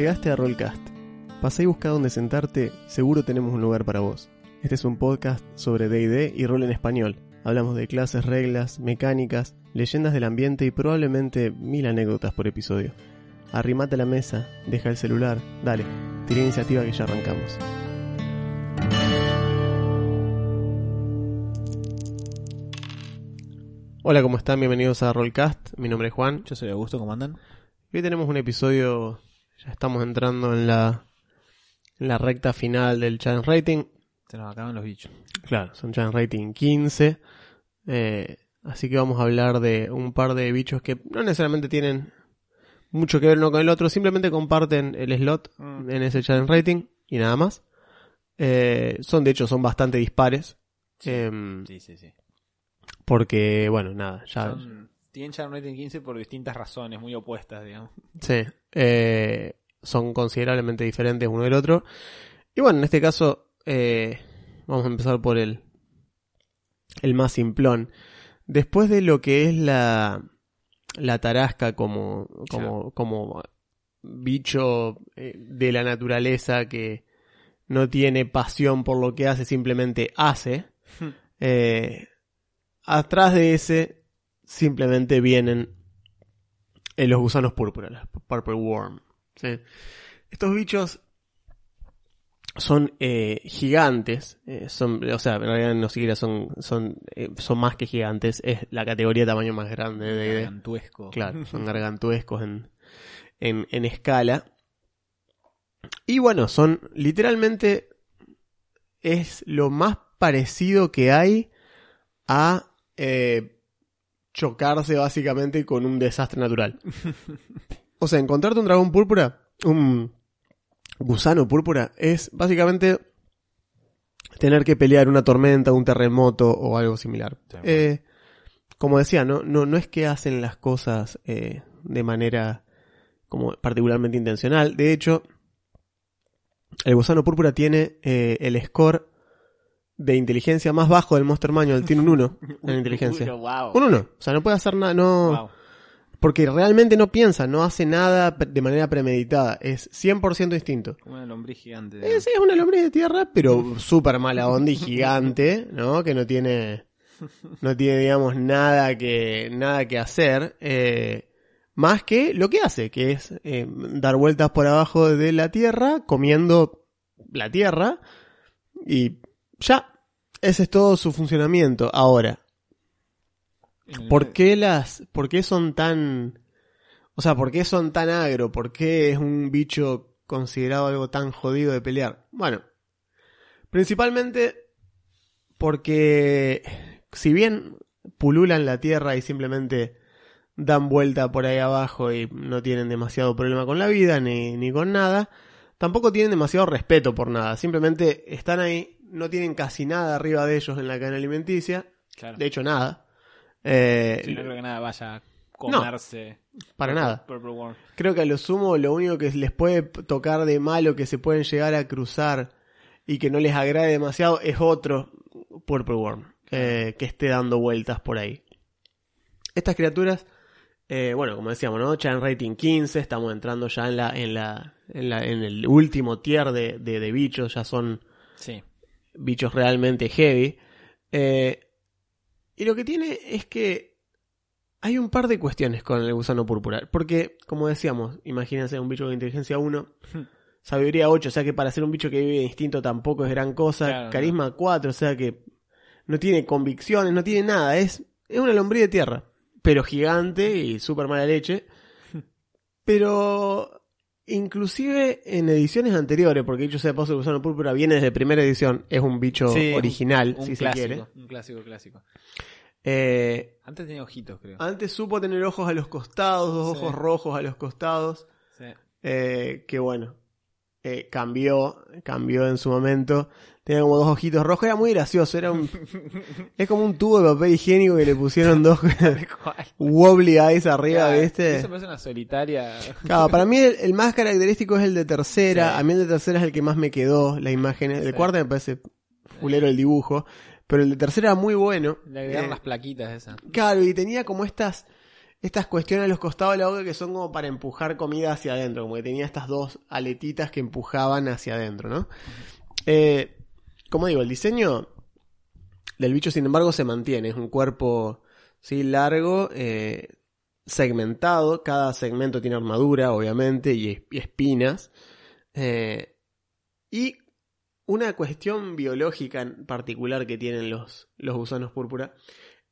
Llegaste a Rollcast. Pasá y busca dónde sentarte, seguro tenemos un lugar para vos. Este es un podcast sobre DD y rol en español. Hablamos de clases, reglas, mecánicas, leyendas del ambiente y probablemente mil anécdotas por episodio. Arrimate a la mesa, deja el celular, dale, tira iniciativa que ya arrancamos. Hola, ¿cómo están? Bienvenidos a Rollcast. Mi nombre es Juan. Yo soy Augusto, ¿cómo andan? Hoy tenemos un episodio, ya estamos entrando en la, en la recta final del challenge rating. Se nos acaban los bichos. Claro, son challenge rating 15. eh, así que vamos a hablar de un par de bichos que no necesariamente tienen mucho que ver uno con el otro, simplemente comparten el slot Mm. en ese challenge rating y nada más. Eh, son, de hecho, son bastante dispares. em, Sí, sí, sí. porque, bueno, nada, ya, Son, tienen Charm Rating 15 por distintas razones, muy opuestas, digamos. Sí, eh, son considerablemente diferentes uno del otro. Y bueno, en este caso, eh, vamos a empezar por el, el más simplón. Después de lo que es la, la tarasca como, como, como bicho eh, de la naturaleza que no tiene pasión por lo que hace, simplemente hace, eh, atrás de ese simplemente vienen eh, los gusanos púrpura, los purple worm. ¿sí? Estos bichos son eh, gigantes, eh, son, o sea, en realidad no siquiera son, son, eh, son más que gigantes, es la categoría de tamaño más grande de. Gargantuesco. Claro, son gargantuescos en, en, en escala. Y bueno, son literalmente es lo más parecido que hay a eh, chocarse básicamente con un desastre natural. O sea, encontrarte un dragón púrpura, un gusano púrpura, es básicamente tener que pelear una tormenta, un terremoto o algo similar. Sí, bueno. Eh, como decía, no, no, no es que hacen las cosas eh, de manera como particularmente intencional. De hecho, el gusano púrpura tiene eh, el score de inteligencia más bajo del Monster Manual. Tiene un 1 en inteligencia. wow. Un 1. O sea, no puede hacer nada, no... Wow. Porque realmente no piensa, no hace nada de manera premeditada. Es 100% instinto. Como una lombriz gigante. Es, digamos. es una lombriz de tierra, pero súper mala onda y gigante, ¿no? Que no tiene, no tiene, digamos, nada que, nada que hacer, eh, más que lo que hace, que es eh, dar vueltas por abajo de la tierra, comiendo la tierra, y ya, ese es todo su funcionamiento. Ahora, ¿Por qué las, por qué son tan, o sea, por qué son tan agro? ¿Por qué es un bicho considerado algo tan jodido de pelear? Bueno, principalmente porque si bien pululan la tierra y simplemente dan vuelta por ahí abajo y no tienen demasiado problema con la vida ni, ni con nada, tampoco tienen demasiado respeto por nada. Simplemente están ahí, no tienen casi nada arriba de ellos en la cadena alimenticia, Claro. de hecho nada. Eh, Sí, no creo que nada vaya a comerse. para Purple- nada. Purple Worm. Creo que a lo sumo lo único que les puede tocar de malo que se pueden llegar a cruzar y que no les agrade demasiado es otro Purple Worm eh, que esté dando vueltas por ahí. Estas criaturas, eh, bueno, como decíamos, ¿no? Chan rating 15, estamos entrando ya en la, en la, en la, en el último tier de, de, de bichos, ya son Sí. Bichos realmente heavy. Eh, y lo que tiene es que hay un par de cuestiones con el gusano púrpura. Porque, como decíamos, imagínense un bicho con inteligencia 1, sabiduría 8, o sea que para ser un bicho que vive de instinto tampoco es gran cosa. Claro, carisma 4, o sea que no tiene convicciones, no tiene nada. Es, es una lombriz de tierra, pero gigante y súper mala leche. Pero inclusive en ediciones anteriores, porque dicho sea de paso, el gusano púrpura viene desde primera edición, es un bicho Sí, original, Un si se quiere. Un clásico, clásico. Eh, Antes tenía ojitos, creo. antes supo tener ojos a los costados, dos Sí. ojos rojos a los costados, Sí. eh, que bueno, eh, cambió, cambió en su momento. Tenía como dos ojitos rojos, era muy gracioso, era un, es como un tubo de papel higiénico que le pusieron dos wobbly eyes arriba, Claro, ¿viste? Eso parece una solitaria. Claro, para mí el, el más característico es el de tercera. Sí. A mí el de tercera es el que más me quedó, la imagen. El Sí. cuarta me parece fulero el dibujo. Pero el de tercera era muy bueno. Le agregaron Eh, las plaquitas esas. Claro, y tenía como estas estas cuestiones a los costados de la boca que son como para empujar comida hacia adentro, como que tenía estas dos aletitas que empujaban hacia adentro, ¿no? Eh, como digo, el diseño del bicho, sin embargo, se mantiene. Es un cuerpo, sí, largo, eh, segmentado. Cada segmento tiene armadura, obviamente, y, espinas. Eh, y una cuestión biológica en particular que tienen los, los gusanos púrpura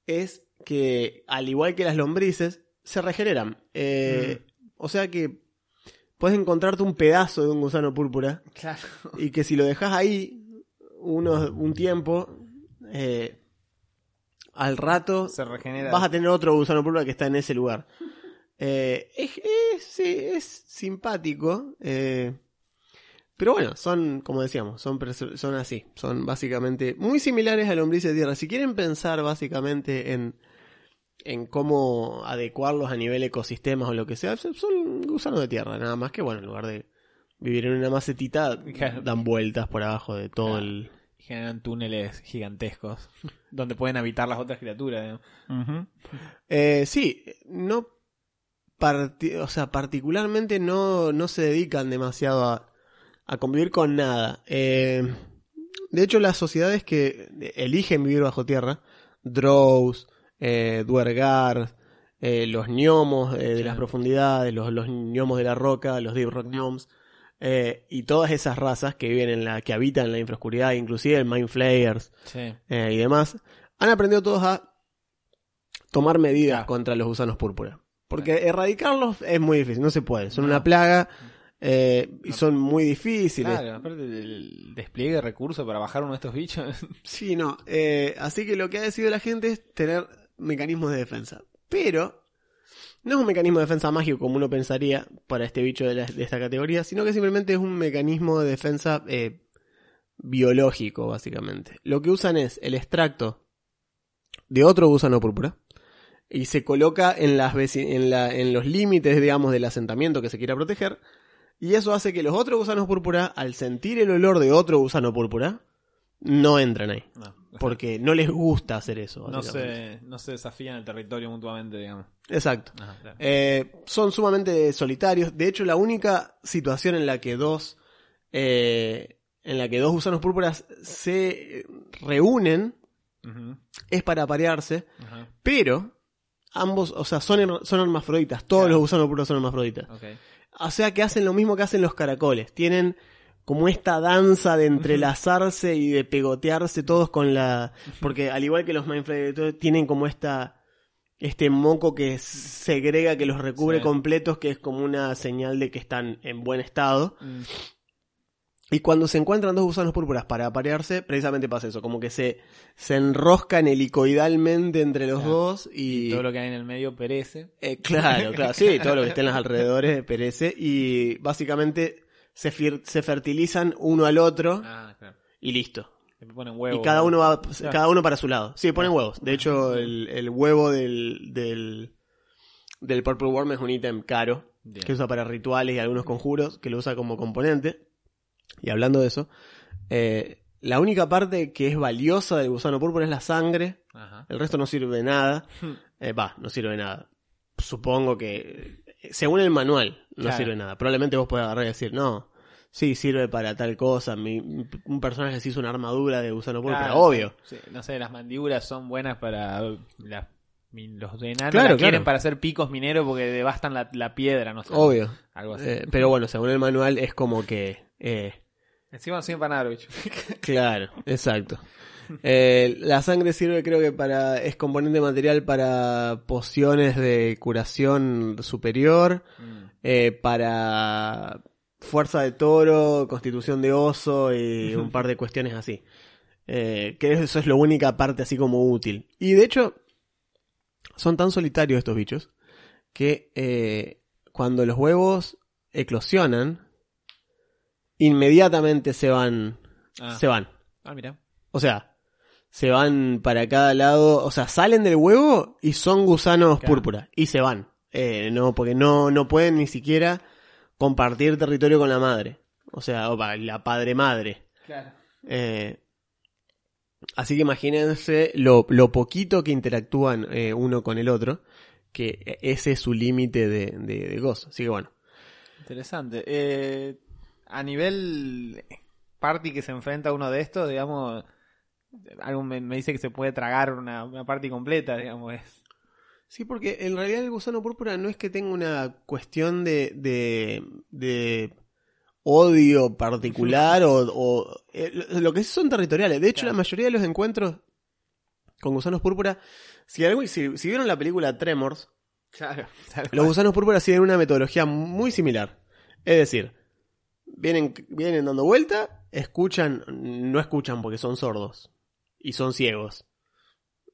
es que, al igual que las lombrices, se regeneran. Eh, O sea que puedes encontrarte un pedazo de un gusano púrpura Claro. y que si lo dejas ahí unos, un tiempo, eh, al rato Se regenera. vas a tener otro gusano púrpura que está en ese lugar. Eh, es, es, es simpático. pero bueno, son, como decíamos, son, son así. Son básicamente muy similares a lombrices de tierra. Si quieren pensar básicamente en, en cómo adecuarlos a nivel ecosistemas o lo que sea, son gusanos de tierra, nada más que bueno, en lugar de vivir en una macetita, dan vueltas por abajo de todo Claro. el... Generan túneles gigantescos donde pueden habitar las otras criaturas. Eh, sí, no parti- o sea, particularmente no, no se dedican demasiado a, a convivir con nada. Eh, de hecho, las sociedades que eligen vivir bajo tierra, Drows, eh, Duergar, eh, los gnomos eh, de las profundidades, los, los gnomos de la roca, los Deep Rock Gnomes, eh, y todas esas razas que viven en la, que habitan en la infraoscuridad, inclusive el Mind Flayers, Sí. y demás, han aprendido todos a tomar medidas Claro. contra los gusanos púrpura. Porque erradicarlos es muy difícil, no se puede. Son una plaga eh, y son muy difíciles. Claro, aparte del despliegue de recursos para bajar uno de estos bichos. Sí, no. eh, así que lo que ha decidido la gente es tener mecanismos de defensa. Pero no es un mecanismo de defensa mágico como uno pensaría para este bicho de, esta categoría, sino que simplemente es un mecanismo de defensa eh, biológico, básicamente. Lo que usan es el extracto de otro gusano púrpura y se coloca en, las en los límites, digamos, del asentamiento que se quiera proteger. Y eso hace que los otros gusanos púrpura, al sentir el olor de otro gusano púrpura, no entren ahí. No, Porque no les gusta hacer eso. no, se, no se desafían el territorio mutuamente, digamos. Exacto. Ajá, claro. Eh, son sumamente solitarios. De hecho, la única situación en la que dos. eh, en la que dos gusanos púrpuras se reúnen es para parearse. ajá, Pero ambos, o sea, son, son hermafroditas. Todos Claro. los gusanos púrpuras son hermafroditas. O sea que hacen lo mismo que hacen los caracoles. Tienen como esta danza de entrelazarse y de pegotearse todos con la... Porque al igual que los Mindflayer, tienen como esta... Este moco que segrega, que los recubre Sí. completos, que es como una señal de que están en buen estado. Mm, Y cuando se encuentran dos gusanos púrpuras para aparearse, precisamente pasa eso, como que se, se enroscan helicoidalmente entre los Claro. dos y... Todo lo que hay en el medio perece. Eh, claro, claro, sí, todo lo que esté en los alrededores perece y básicamente se, fertilizan uno al otro Ah, claro. y listo. Ponen huevos. y cada uno va, Claro. cada uno para su lado. Sí, ponen huevos. De hecho, el, el huevo del, del, del Purple Worm es un ítem caro Bien. que usa para rituales y algunos conjuros, que lo usa como componente. Y hablando de eso, eh, la única parte que es valiosa del gusano púrpura es la sangre. Ajá. El resto no sirve de nada. Eh, Va, no sirve de nada. Supongo que, según el manual, no Claro. sirve de nada. Probablemente vos puedas agarrar y decir, no, sí, sirve para tal cosa. Mi, un personaje se hizo una armadura de gusano Claro, obvio. sí, sí. No sé, las mandíbulas son buenas para las- los enanos. Claro, quieren claro. para hacer picos mineros porque devastan la, la piedra, no sé. Obvio. Algo así. Eh, pero bueno, según el manual es como que... eh, Encima no nada, bicho. Claro, exacto. Eh, la sangre sirve creo que para es componente material para pociones de curación superior, Mm. eh, para fuerza de toro, constitución de oso y un par de cuestiones así. Eh, que eso es la única parte así como útil. Y de hecho, son tan solitarios estos bichos que eh, cuando los huevos eclosionan, inmediatamente se van. Ah. Se van. Ah, mira. O sea, se van para cada lado. O sea, salen del huevo y son gusanos Claro. púrpura. Y se van. Eh, no, porque no, no pueden ni siquiera compartir territorio con la madre. O sea, o pa- la padre madre. Claro. Eh, así que imagínense lo, lo poquito que interactúan eh, uno con el otro. que ese es su límite de, de, de gozo. Así que bueno. Interesante. Eh, a nivel party que se enfrenta a uno de estos, digamos, algo me, me dice que se puede tragar una, una party completa, digamos. Es... Sí, porque en realidad el gusano púrpura no es que tenga una cuestión de, de, de odio particular o, o- eh, lo que sí son territoriales. De hecho, Claro. la mayoría de los encuentros con gusanos púrpura, si, algo- si, si vieron la película Tremors, Claro. los gusanos púrpura siguen una metodología muy similar. Es decir, vienen, vienen dando vuelta, escuchan, no escuchan porque son sordos y son ciegos.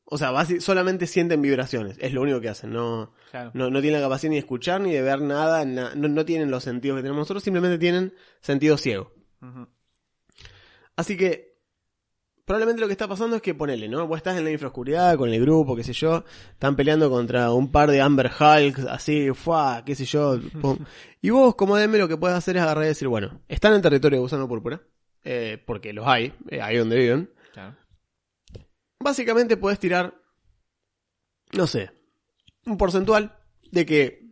O sea, solamente sienten vibraciones, es lo único que hacen, no, Claro. no, no tienen la capacidad ni de escuchar ni de ver nada, na- no, no tienen los sentidos que tenemos nosotros, simplemente tienen sentido ciego. Así que, probablemente lo que está pasando es que ponele, ¿no? Vos estás en la infraoscuridad con el grupo, qué sé yo, están peleando contra un par de Amber Hulks, así, fuá, qué sé yo. pum. Y vos, como DM, lo que puedes hacer es agarrar y decir, bueno, están en territorio de gusano púrpura, eh, porque los hay, eh, ahí donde viven. Claro. Básicamente puedes tirar, no sé, un porcentual de que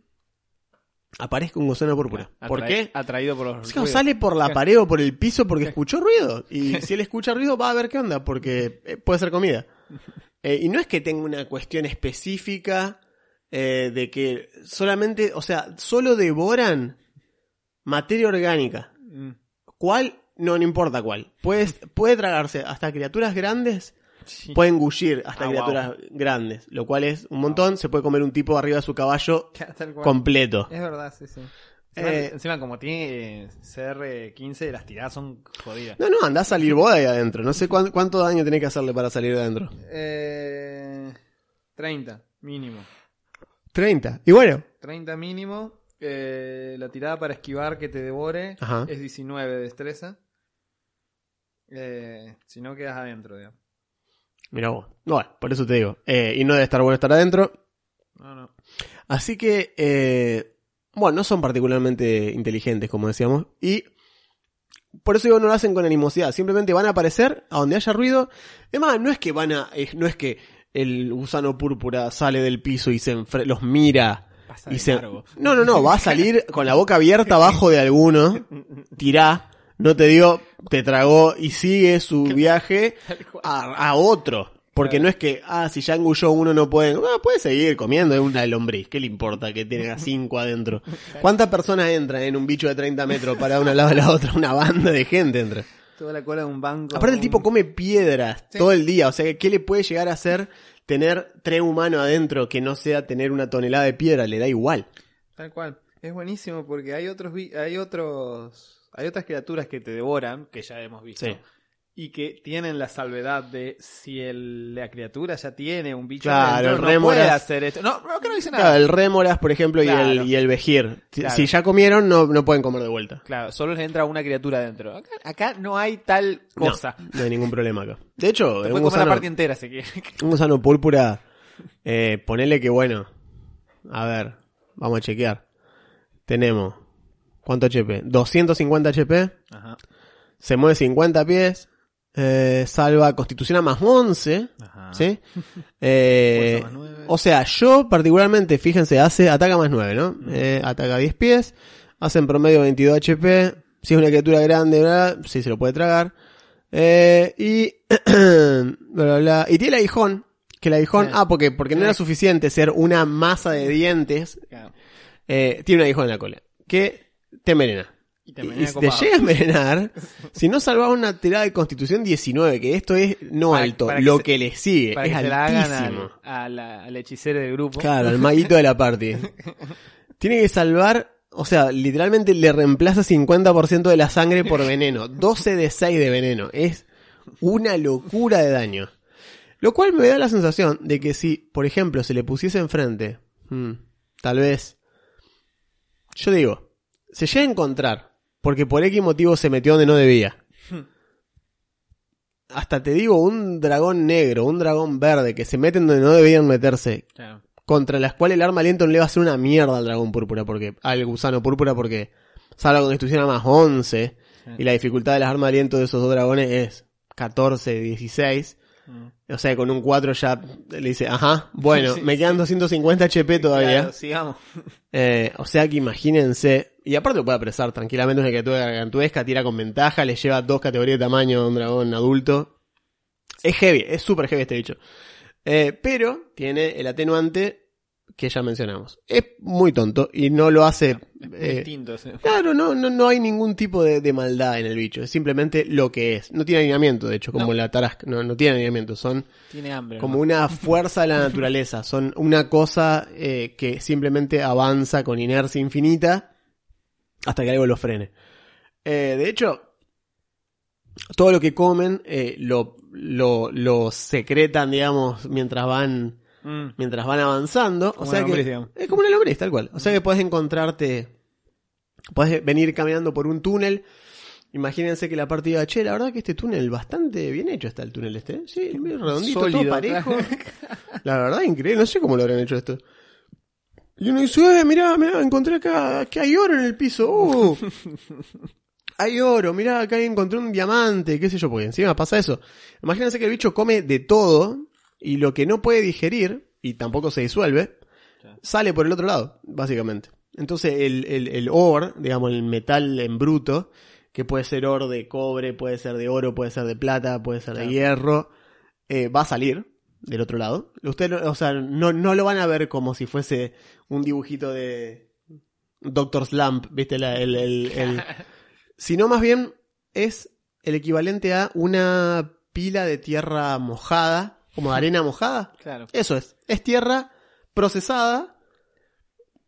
aparezca un gusano púrpura. ¿Por qué? Atraído por los ruidos. sale por la pared o por el piso porque escuchó ruido. Y si él escucha ruido, va a ver qué onda, porque eh, puede ser comida. Eh, y no es que tenga una cuestión específica eh, de que solamente, o sea, solo devoran materia orgánica. Mm. ¿Cuál? No, no importa cuál. Puede, puede tragarse hasta criaturas grandes, Sí. puede engullir hasta Ah, criaturas grandes, lo cual es un montón. Se puede comer un tipo arriba de su caballo completo. Es verdad, sí, sí. Encima, Eh, encima como tiene eh, CR15, las tiradas son jodidas. No, no, anda a salir vos ahí adentro. No sé cuán- cuánto daño tenés que hacerle para salir de adentro. Eh, 30, mínimo. 30. Y bueno, 30 mínimo. Eh, la tirada para esquivar que te devore Ajá. es 19 de destreza. Si no, quedas adentro, digamos. Mira vos. Bueno, por eso te digo. Eh, y no debe estar bueno estar adentro. No, no. Así que, eh, bueno, no son particularmente inteligentes, como decíamos. Y por eso digo, no lo hacen con animosidad. Simplemente van a aparecer a donde haya ruido. Es más, no es que van a. eh, No es que el gusano púrpura sale del piso y se los mira. Pasa Y de se... No, no, no, va a salir con la boca abierta abajo de alguno, tirá, no te dio, te tragó y sigue su viaje a, a otro. Porque Claro. no es que, ah, si ya engulló uno no puede, no, puede seguir comiendo, es una lombriz, ¿qué le importa que tenga cinco adentro? ¿Cuántas personas entran en un bicho de 30 metros para una lado a la otra? Una banda de gente entra. Toda la cola de un banco. Aparte el tipo come piedras Sí. todo el día, o sea, ¿qué le puede llegar a hacer tener tres humanos adentro que no sea tener una tonelada de piedra? Le da igual. Tal cual. Es buenísimo porque hay otros vi- hay otros hay otras criaturas que te devoran, que ya hemos visto. Sí. Y que tienen la salvedad de si el- la criatura ya tiene un bicho Claro, adentro, el no puede hacer esto. No, no, que no dice Claro, nada. el rémoras, por ejemplo, y, Claro. el, y el vejir. Si- Claro. Si ya comieron, no, no pueden comer de vuelta. Claro, solo les entra una criatura adentro. Acá, acá no hay tal cosa. No, hay ningún problema acá. De hecho, Te un puede comer la gusano, parte entera si quiere. un gusano púrpura, eh, ponele que bueno. A ver, vamos a chequear. Tenemos, ¿cuánto HP? 250 HP, Ajá. se mueve 50 pies, eh, salva constitución a más 11, Ajá. ¿sí? Eh, más nueve. o sea, yo particularmente, fíjense, hace ataca más 9, ¿no? Eh, ataca 10 pies, hace en promedio 22 HP, si es una criatura grande, bla, bla, sí se lo puede tragar. Eh, y bla, bla, bla. y tiene el aguijón, que el aguijón, ah, porque, porque no era suficiente ser una masa de dientes, eh, tiene un aguijón en la cola, que te envenena. Y te Y, te llega a envenenar, si no salvas una tirada de constitución 19, que esto es no Para- alto, para que lo se- que le sigue, Para es que la altísimo. al, la, al hechicero del grupo. Claro, el maguito de la party. Tiene que salvar, o sea, literalmente le reemplaza 50% de la sangre por veneno. 12 de 6 de veneno. Es una locura de daño. Lo cual me da la sensación de que si, por ejemplo, se le pusiese enfrente, hmm, tal vez, yo digo, se llega a encontrar, porque por X motivo se metió donde no debía. Hasta te digo, un dragón negro, un dragón verde que se meten donde no debían meterse, Claro. contra las cuales el arma aliento no le va a hacer una mierda al dragón púrpura, porque al gusano púrpura, porque salva con constitución a más 11, Sí. y la dificultad de las armas de aliento de esos dos dragones es 14, 16. O sea, con un 4 ya le dice, ajá, bueno, Sí, me quedan 250 HP todavía. Claro, sigamos. Eh, o sea que imagínense, y aparte lo puede apresar tranquilamente una criatura gargantuesca, tira con ventaja, le lleva dos categorías de tamaño a un dragón adulto. Es heavy, es súper heavy este bicho. Eh, pero tiene el atenuante que ya mencionamos. Es muy tonto y no lo hace... eh, Distinto. sí. Claro, no, no, no hay ningún tipo de, de maldad en el bicho, es simplemente lo que es. No tiene alineamiento, de hecho, como No. la Tarasca, no, no tiene alineamiento, son Tiene hambre. como ¿no? una fuerza de la naturaleza, son una cosa eh, que simplemente avanza con inercia infinita hasta que algo lo frene. Eh, de hecho, todo lo que comen lo, lo, lo secretan, digamos, mientras van Mm. mientras van avanzando. o sea una que lombriz, es como una lombriz, tal cual. O sea que puedes encontrarte, puedes venir caminando por un túnel. Imagínense que la partida, che, la verdad que este túnel bastante bien hecho está el túnel este. Sí, medio redondito, todo Sólido, parejo. claro. La verdad, increíble. No sé cómo lo habrán hecho esto. Y uno dice, eh, mirá, mirá, encontré acá que hay oro en el piso. Uh, hay oro, mirá, acá encontré un diamante, qué sé yo, porque encima pasa eso. Imagínense que el bicho come de todo y lo que no puede digerir, y tampoco se disuelve, Claro. sale por el otro lado, básicamente. Entonces el, el, el ore, digamos, el metal en bruto, que puede ser oro de cobre, puede ser de oro, puede ser de plata, puede ser de hierro, eh, va a salir del otro lado. Usted, o sea, no, no lo van a ver como si fuese un dibujito de Doctor Slump, ¿viste? La- el, el- el- Sino más bien es el equivalente a una pila de tierra mojada, como de arena mojada. Claro. Eso es, es tierra procesada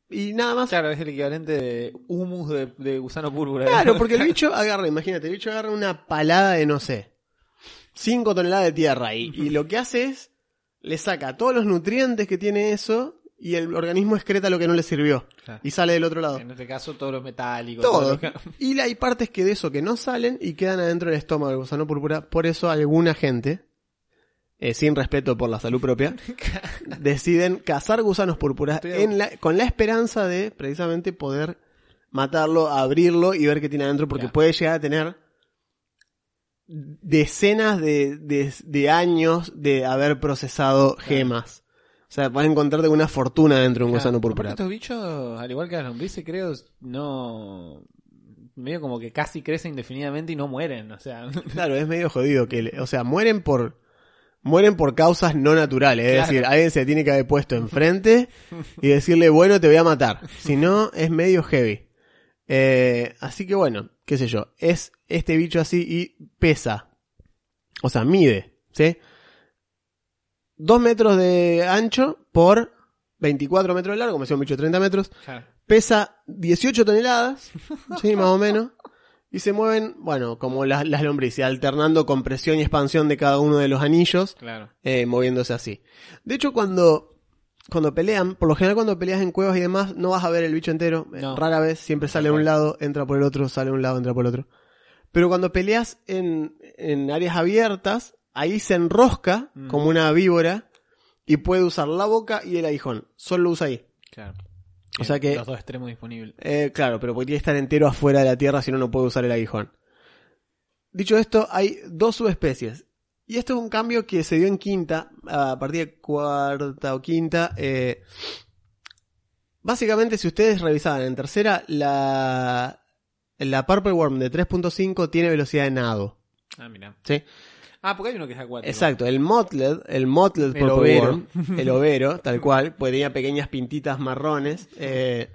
y nada más. Claro, es el equivalente de humus de, de gusano púrpura. Claro, porque el bicho agarra, imagínate, el bicho agarra una palada de, no sé, 5 toneladas de tierra y, y lo que hace es, le saca todos los nutrientes que tiene eso y el organismo excreta lo que no le sirvió Claro. y sale del otro lado. En este caso, todo lo metálico. Todo. lo que- Y hay partes que de eso que no salen y quedan adentro del estómago del gusano púrpura. Por eso alguna gente, eh, sin respeto por la salud propia, deciden cazar gusanos púrpuras en la- con la esperanza de precisamente poder matarlo, abrirlo y ver qué tiene adentro, porque Ya. puede llegar a tener decenas de, de- de años de haber procesado gemas. O sea, puedes encontrarte con una fortuna dentro de un Claro. gusano púrpura. Estos bichos, al igual que las lombrices, creo, no. medio como que casi crecen indefinidamente y no mueren. O sea, Claro, es medio jodido que, o sea, mueren por mueren por causas no naturales, es decir, alguien se tiene que haber puesto enfrente y decirle, "Bueno, te voy a matar." Si no, es medio heavy. Eh, así que bueno, qué sé yo, es este bicho así y pesa. O sea, mide, ¿sí? Dos metros de ancho por 24 metros de largo, como si un bicho de 30 metros. claro. Pesa 18 toneladas, sí, más o menos. Y se mueven, bueno, como las, las lombrices, alternando compresión y expansión de cada uno de los anillos, claro. eh, moviéndose así. De hecho, cuando, cuando pelean, por lo general cuando peleas en cuevas y demás, no vas a ver el bicho entero. Eh, No. Rara vez, siempre sale a un lado, entra por el otro, sale a un lado, entra por el otro. Pero cuando peleas en, en áreas abiertas, ahí se enrosca Mm. como una víbora y puede usar la boca y el aguijón. Solo lo usa ahí. Claro. O sea que- Los dos extremos disponibles. Eh, claro, pero porque tiene que estar entero afuera de la Tierra, si no, no puede usar el aguijón. Dicho esto, hay dos subespecies. Y esto es un cambio que se dio en quinta, a partir de cuarta o quinta. eh, básicamente, si ustedes revisaban en tercera, la, la Purple Worm de 3.5 tiene velocidad de nado. Ah, mira. ¿sí? Ah, porque hay uno que es acuático. Exacto, el Motled, el Motled El Purple overo. Worm, el overo, tal cual, pues tenía pequeñas pintitas marrones, eh,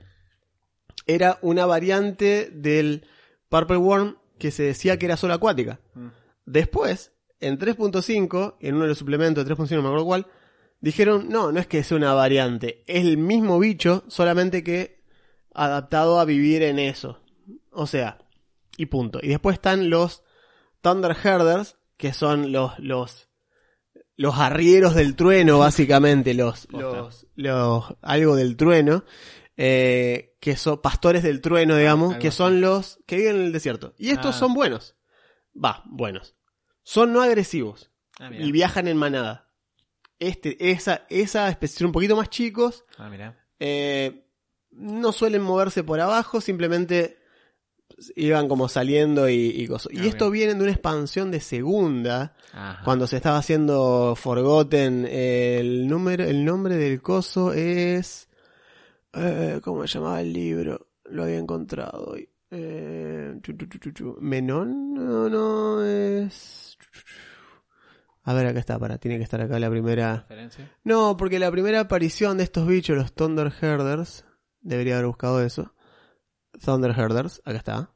era una variante del Purple Worm que se decía que era solo acuática. Mm. Después, en 3.5, en uno de los suplementos de 3.5, no me acuerdo cuál, dijeron, no, no es que sea una variante, es el mismo bicho, solamente que adaptado a vivir en eso. O sea, y punto. Y después están los Thunder Herders, que son los, los, los arrieros del trueno, básicamente, los, los, los, algo del trueno, eh, que son pastores del trueno, digamos, algo que así. son los que viven en el desierto. Y estos Ah. son buenos. Va, buenos. Son no agresivos Ah, y viajan en manada. Este, esa, esa especie son un poquito más chicos, Ah, mira. eh, no suelen moverse por abajo, simplemente iban como saliendo y, y cosas. Y Ah, esto viene de una expansión de segunda, Ajá. cuando se estaba haciendo Forgotten, el número, el nombre del coso es, eh, ¿cómo se llamaba el libro? Lo había encontrado hoy. Eh, chu. Menón, no, no, es... A ver, acá está, para, tiene que estar acá la primera. No, porque la primera aparición de estos bichos, los Thunder Herders, debería haber buscado eso. Thunder Herders, acá está.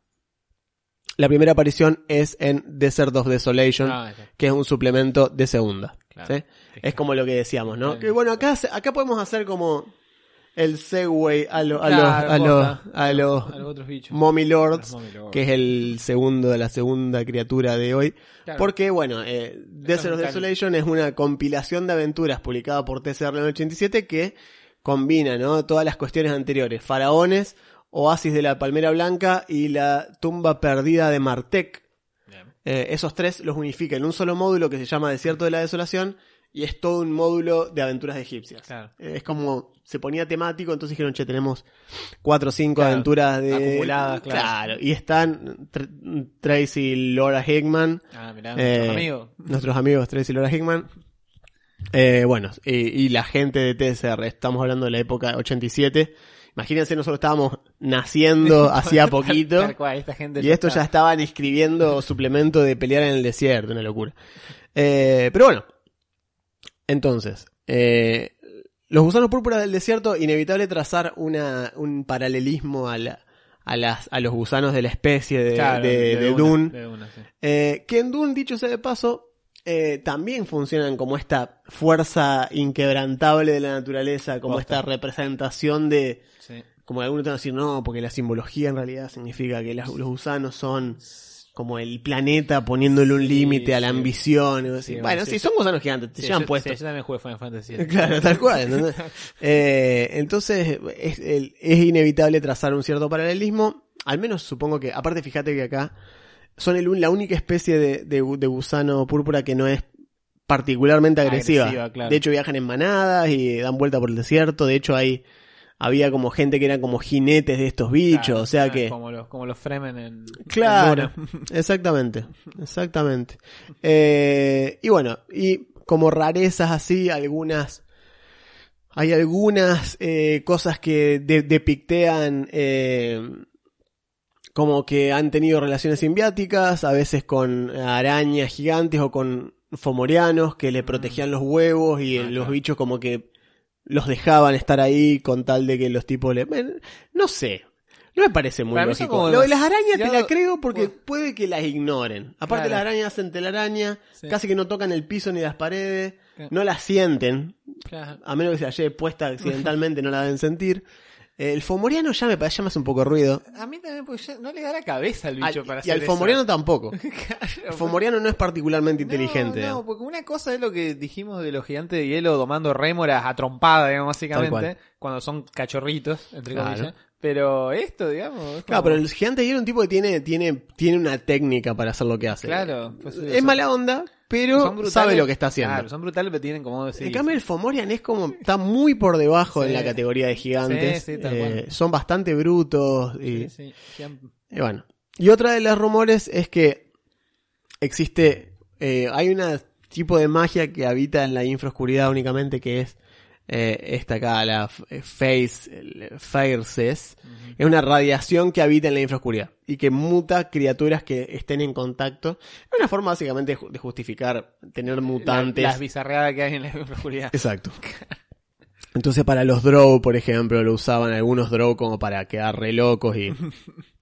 La primera aparición es en Desert of Desolation, Ah, que es un suplemento de segunda. Claro. ¿sí? Es como lo que decíamos, ¿no? Claro. Que bueno, acá, acá podemos hacer como el segue a, lo- a Claro, los, a los, a los A los otros bichos. Mommy Lords, Los Mommy Lords. que es el segundo de la segunda criatura de hoy. Claro. Porque, bueno, eh, Desert of Desolation es una compilación de aventuras publicada por TCR en el 87 que combina, ¿no? Todas las cuestiones anteriores. Faraones, Oasis de la Palmera Blanca y la tumba perdida de Martek. Eh, esos tres los unifica en un solo módulo que se llama Desierto de la Desolación y es todo un módulo de aventuras egipcias. Claro. Eh, Es como, se ponía temático, entonces dijeron, che, tenemos cuatro o cinco Claro, aventuras de... acumuladas, claro. y están Tr- Tracy y Laura Hickman, Ah, mirá, Eh, nuestro amigo. nuestros amigos Tracy y Laura Hickman. Eh, bueno, y, y la gente de TSR, estamos hablando de la época 87. Imagínense, nosotros estábamos naciendo hacía poquito. Tal cual, esta gente Y esto ya estaban escribiendo suplemento de pelear en el desierto, una locura. Eh, pero bueno, entonces, eh, los gusanos púrpuras del desierto, inevitable trazar una, un paralelismo a, la- a, las, a los gusanos de la especie de, Claro, de- Dune. de una, sí. Eh, que en Dune, dicho sea de paso, eh, también funcionan como esta fuerza inquebrantable de la naturaleza, como Posta. esta representación de, Sí. como algunos te van a decir, no, porque la simbología en realidad significa que las- los gusanos son como el planeta poniéndole un Sí, límite a la sí. ambición. y Sí, bueno, sí, son gusanos gigantes, te llevan yo, sí, yo también jugué Final Fantasy. Claro, tal cual. ¿entendés? Eh, entonces, es, el- es inevitable trazar un cierto paralelismo. Al menos supongo que, aparte, fíjate que acá son el, la única especie de, de gu- de gusano púrpura que no es particularmente agresiva. Agresiva, claro. De hecho, viajan en manadas y dan vuelta por el desierto. De hecho, hay había como gente que eran como jinetes de estos bichos. Claro, o sea que. Como los, como los Fremen en. Claro, en exactamente, exactamente. Eh, y bueno, y como rarezas así, algunas, hay algunas eh, cosas que de- depictean eh, como que han tenido relaciones simbiáticas, a veces con arañas gigantes o con fomorianos que le protegían los huevos y Ah, los claro. bichos como que los dejaban estar ahí con tal de que los tipos le... No sé, no me parece muy Para lógico. como Lo de las arañas te la creo porque Bueno. puede que las ignoren. Aparte Claro. las arañas hacen telaraña, Sí. casi que no tocan el piso ni las paredes, Claro. no las sienten, a menos que se haya puesta accidentalmente no la deben sentir. El fomoriano ya me parece hace un poco ruido. A mí también, porque ya no le da la cabeza al bicho Al- para y hacer al eso. fomoriano tampoco. Claro, El fomoriano no es particularmente inteligente. No, porque una cosa es lo que dijimos de los gigantes de hielo domando rémoras a trompada, digamos, básicamente, cuando son cachorritos, entre Claro. comillas. Pero esto, digamos. es Claro, pero el gigante de hielo es un tipo que tiene, tiene, tiene una técnica para hacer lo que hace. Claro, pues, es mala onda, pero brutales. sabe lo que está haciendo. Claro, son brutales, pero tienen como decir. En cambio, el Fomorian es como. Está muy por debajo Sí. en la categoría de gigantes. Sí, sí, tal Eh, cual. son bastante brutos. Y, Sí, sí, siam- y bueno. Y otra de los rumores es que existe. eh, hay un tipo de magia que habita en la infraoscuridad únicamente, que es eh, esta acá, la eh, Face. el Fairces. Ujú. Es una radiación que habita en la infraoscuridad y que muta criaturas que estén en contacto. Es una forma básicamente de ju- de justificar tener mutantes. La- las bizarreadas que hay en la oscuridad. Exacto. Entonces para los Drow, por ejemplo, lo usaban algunos Drow como para quedar re locos y,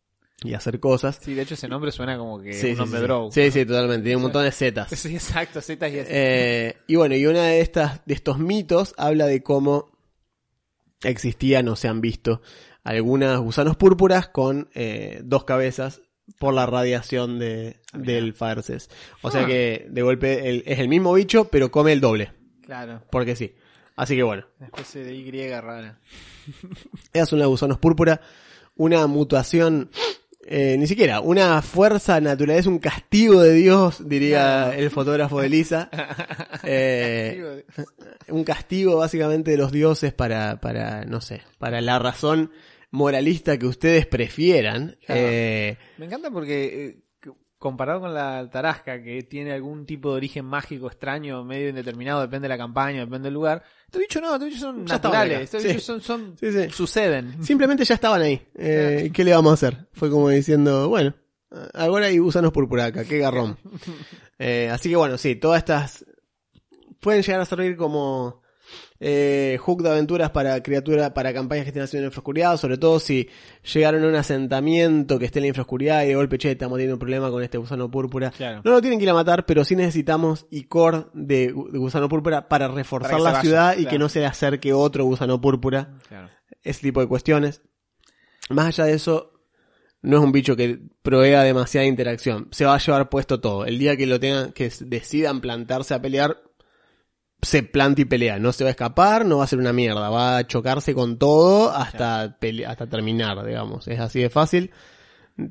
y hacer cosas. Sí, de hecho ese nombre suena como que Sí, un sí, nombre sí. drow. Sí, sí, totalmente. Tiene un montón de zetas. Sí, exacto, Z y. Eh, y bueno, y una de estas, de estos mitos habla de cómo existían o se han visto algunas gusanos púrpuras con eh, dos cabezas por la radiación de, Ah, del Farces. O sea Ah. que de golpe el- es el mismo bicho, pero come el doble. Claro, Porque sí. Así que bueno. una especie de Y rara. Esas son las gusanos púrpura. Una mutación eh, ni siquiera, una fuerza naturaleza, un castigo de Dios, diría el fotógrafo de Lisa. Eh, un castigo básicamente de los dioses para, para, no sé, para la razón moralista que ustedes prefieran. Claro. Eh, Me encanta porque eh, comparado con la tarasca que tiene algún tipo de origen mágico extraño, medio indeterminado, depende de la campaña, depende del lugar. Estos bichos no, estos bichos son Ya naturales, estos sí. bichos son, son Sí, sí. suceden. simplemente ya estaban ahí. Eh, ¿Qué le vamos a hacer? Fue como diciendo, bueno, ahora hay gusanos púrpura acá, qué garrón. Eh, así que bueno, sí, todas estas pueden llegar a servir como eh, hook de aventuras para criaturas, para campañas que estén haciendo en infraoscuridad, sobre todo si llegaron a un asentamiento que esté en la infraoscuridad y de golpe, che, estamos teniendo un problema con este gusano púrpura. Claro. No lo tienen que ir a matar, pero sí necesitamos icor de, de gusano púrpura para reforzar Para la vaya, ciudad y claro. que no se le acerque otro gusano púrpura Claro. ese tipo de cuestiones. Más allá de eso, no es un bicho que provea demasiada interacción. Se va a llevar puesto todo. El día que lo tengan, que decidan plantarse a pelear, se planta y pelea. No se va a escapar, no va a ser una mierda. Va a chocarse con todo hasta, pele- hasta terminar, digamos. Es así de fácil.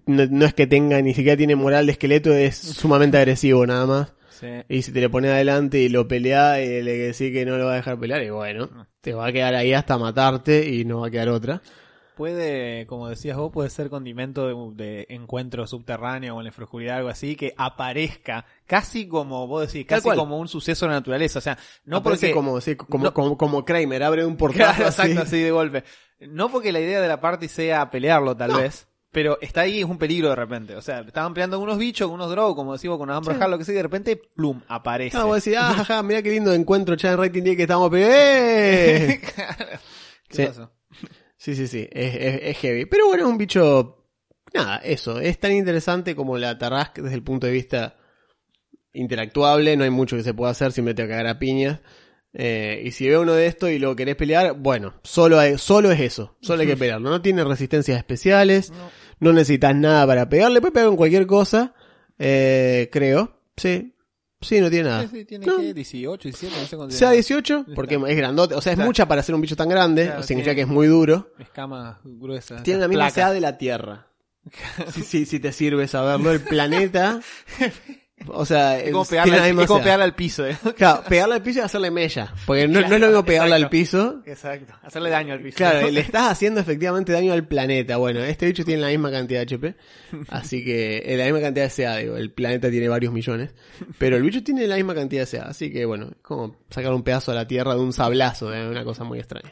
No, no es que tenga, ni siquiera tiene moral de esqueleto, es sumamente agresivo nada más. Sí. Y si te le pones adelante y lo pelea y le decís que no lo va a dejar pelear, y bueno, te va a quedar ahí hasta matarte y no va a quedar otra. Puede, como decías vos, puede ser condimento de, de encuentro subterráneo o en la infraoscuridad, algo así, que aparezca casi como, vos decís, casi como un suceso de la naturaleza. O sea, no Aparece porque... como, sí, como, no- como, como Kramer, abre un portal Claro, así. exacto, así de golpe. No porque la idea de la party sea pelearlo, tal No. vez. Pero está ahí, es un peligro de repente. O sea, estaban peleando unos bichos, unos drow, como decimos con Amber Sí. Lo que sea, y de repente, plum, aparece. No, vos decís, ah, jaja, mirá qué lindo encuentro chat en rating día que estamos pe- ¡Eh! ¿Qué Sí. pasó? Sí, sí, sí, es, es, es heavy. Pero bueno, es un bicho, nada, eso, es tan interesante como la Tarrasque desde el punto de vista interactuable, no hay mucho que se pueda hacer, simplemente a cagar a piñas. Eh, y si ve uno de estos y lo querés pelear, bueno, solo, hay- solo es eso, solo hay que pelearlo. No tiene resistencias especiales, No. no necesitas nada para pegarle, puedes pegar con cualquier cosa, eh, creo, sí, sí, no tiene nada. Sí, sí, tiene No. que 18, 17, no sé cuánto Sea tiene. 18, porque es grandote, o sea, es Claro. mucha para ser un bicho tan grande, Claro, significa que es muy duro. Escamas gruesas. Tiene la misma edad de la Tierra. Sí, sí, sí te sirve saberlo. El planeta. O sea, Es como es- pegarle, tiene la al, es como al piso, ¿eh? Claro, pegarle al piso y hacerle mella. Porque no, no es lo mismo pegarle al exacto. piso. Exacto. Hacerle daño al piso. Claro, le estás haciendo efectivamente daño al planeta. Bueno, este bicho tiene la misma cantidad de HP. Así que, eh, la misma cantidad de CA, digo. El planeta tiene varios millones. Pero el bicho tiene la misma cantidad de CA. Así que, bueno, es como sacar un pedazo a la Tierra de un sablazo. Es una cosa muy extraña.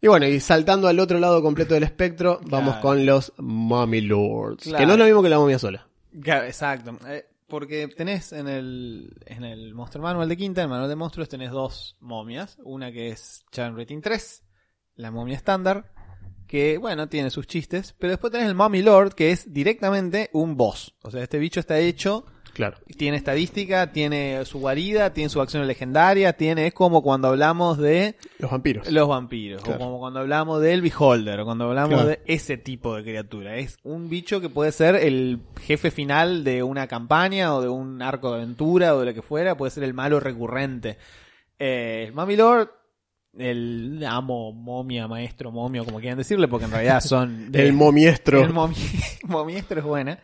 Y bueno, y saltando al otro lado completo del espectro, vamos con los Mommy Lords. Que no es lo mismo que la momia sola. Claro, exacto. Eh, porque tenés en el, en el Monster Manual de Quinta, en el manual de monstruos, tenés dos momias. Una que es Chan Rating 3, la momia estándar, que bueno, tiene sus chistes. Pero después tenés el Mommy Lord, que es directamente un boss. O sea, este bicho está hecho, Claro. tiene estadística, tiene su guarida, tiene su acción legendaria, tiene, es como cuando hablamos de Los vampiros. los vampiros, Claro. o como cuando hablamos del Beholder, o cuando hablamos Claro. de ese tipo de criatura. Es un bicho que puede ser el jefe final de una campaña, o de un arco de aventura, o de lo que fuera, puede ser el malo recurrente. Eh, el Mami Lord, el amo, momia, maestro, momio, como quieran decirle, porque en realidad son... de- El momiestro. el momi- momiestro es buena.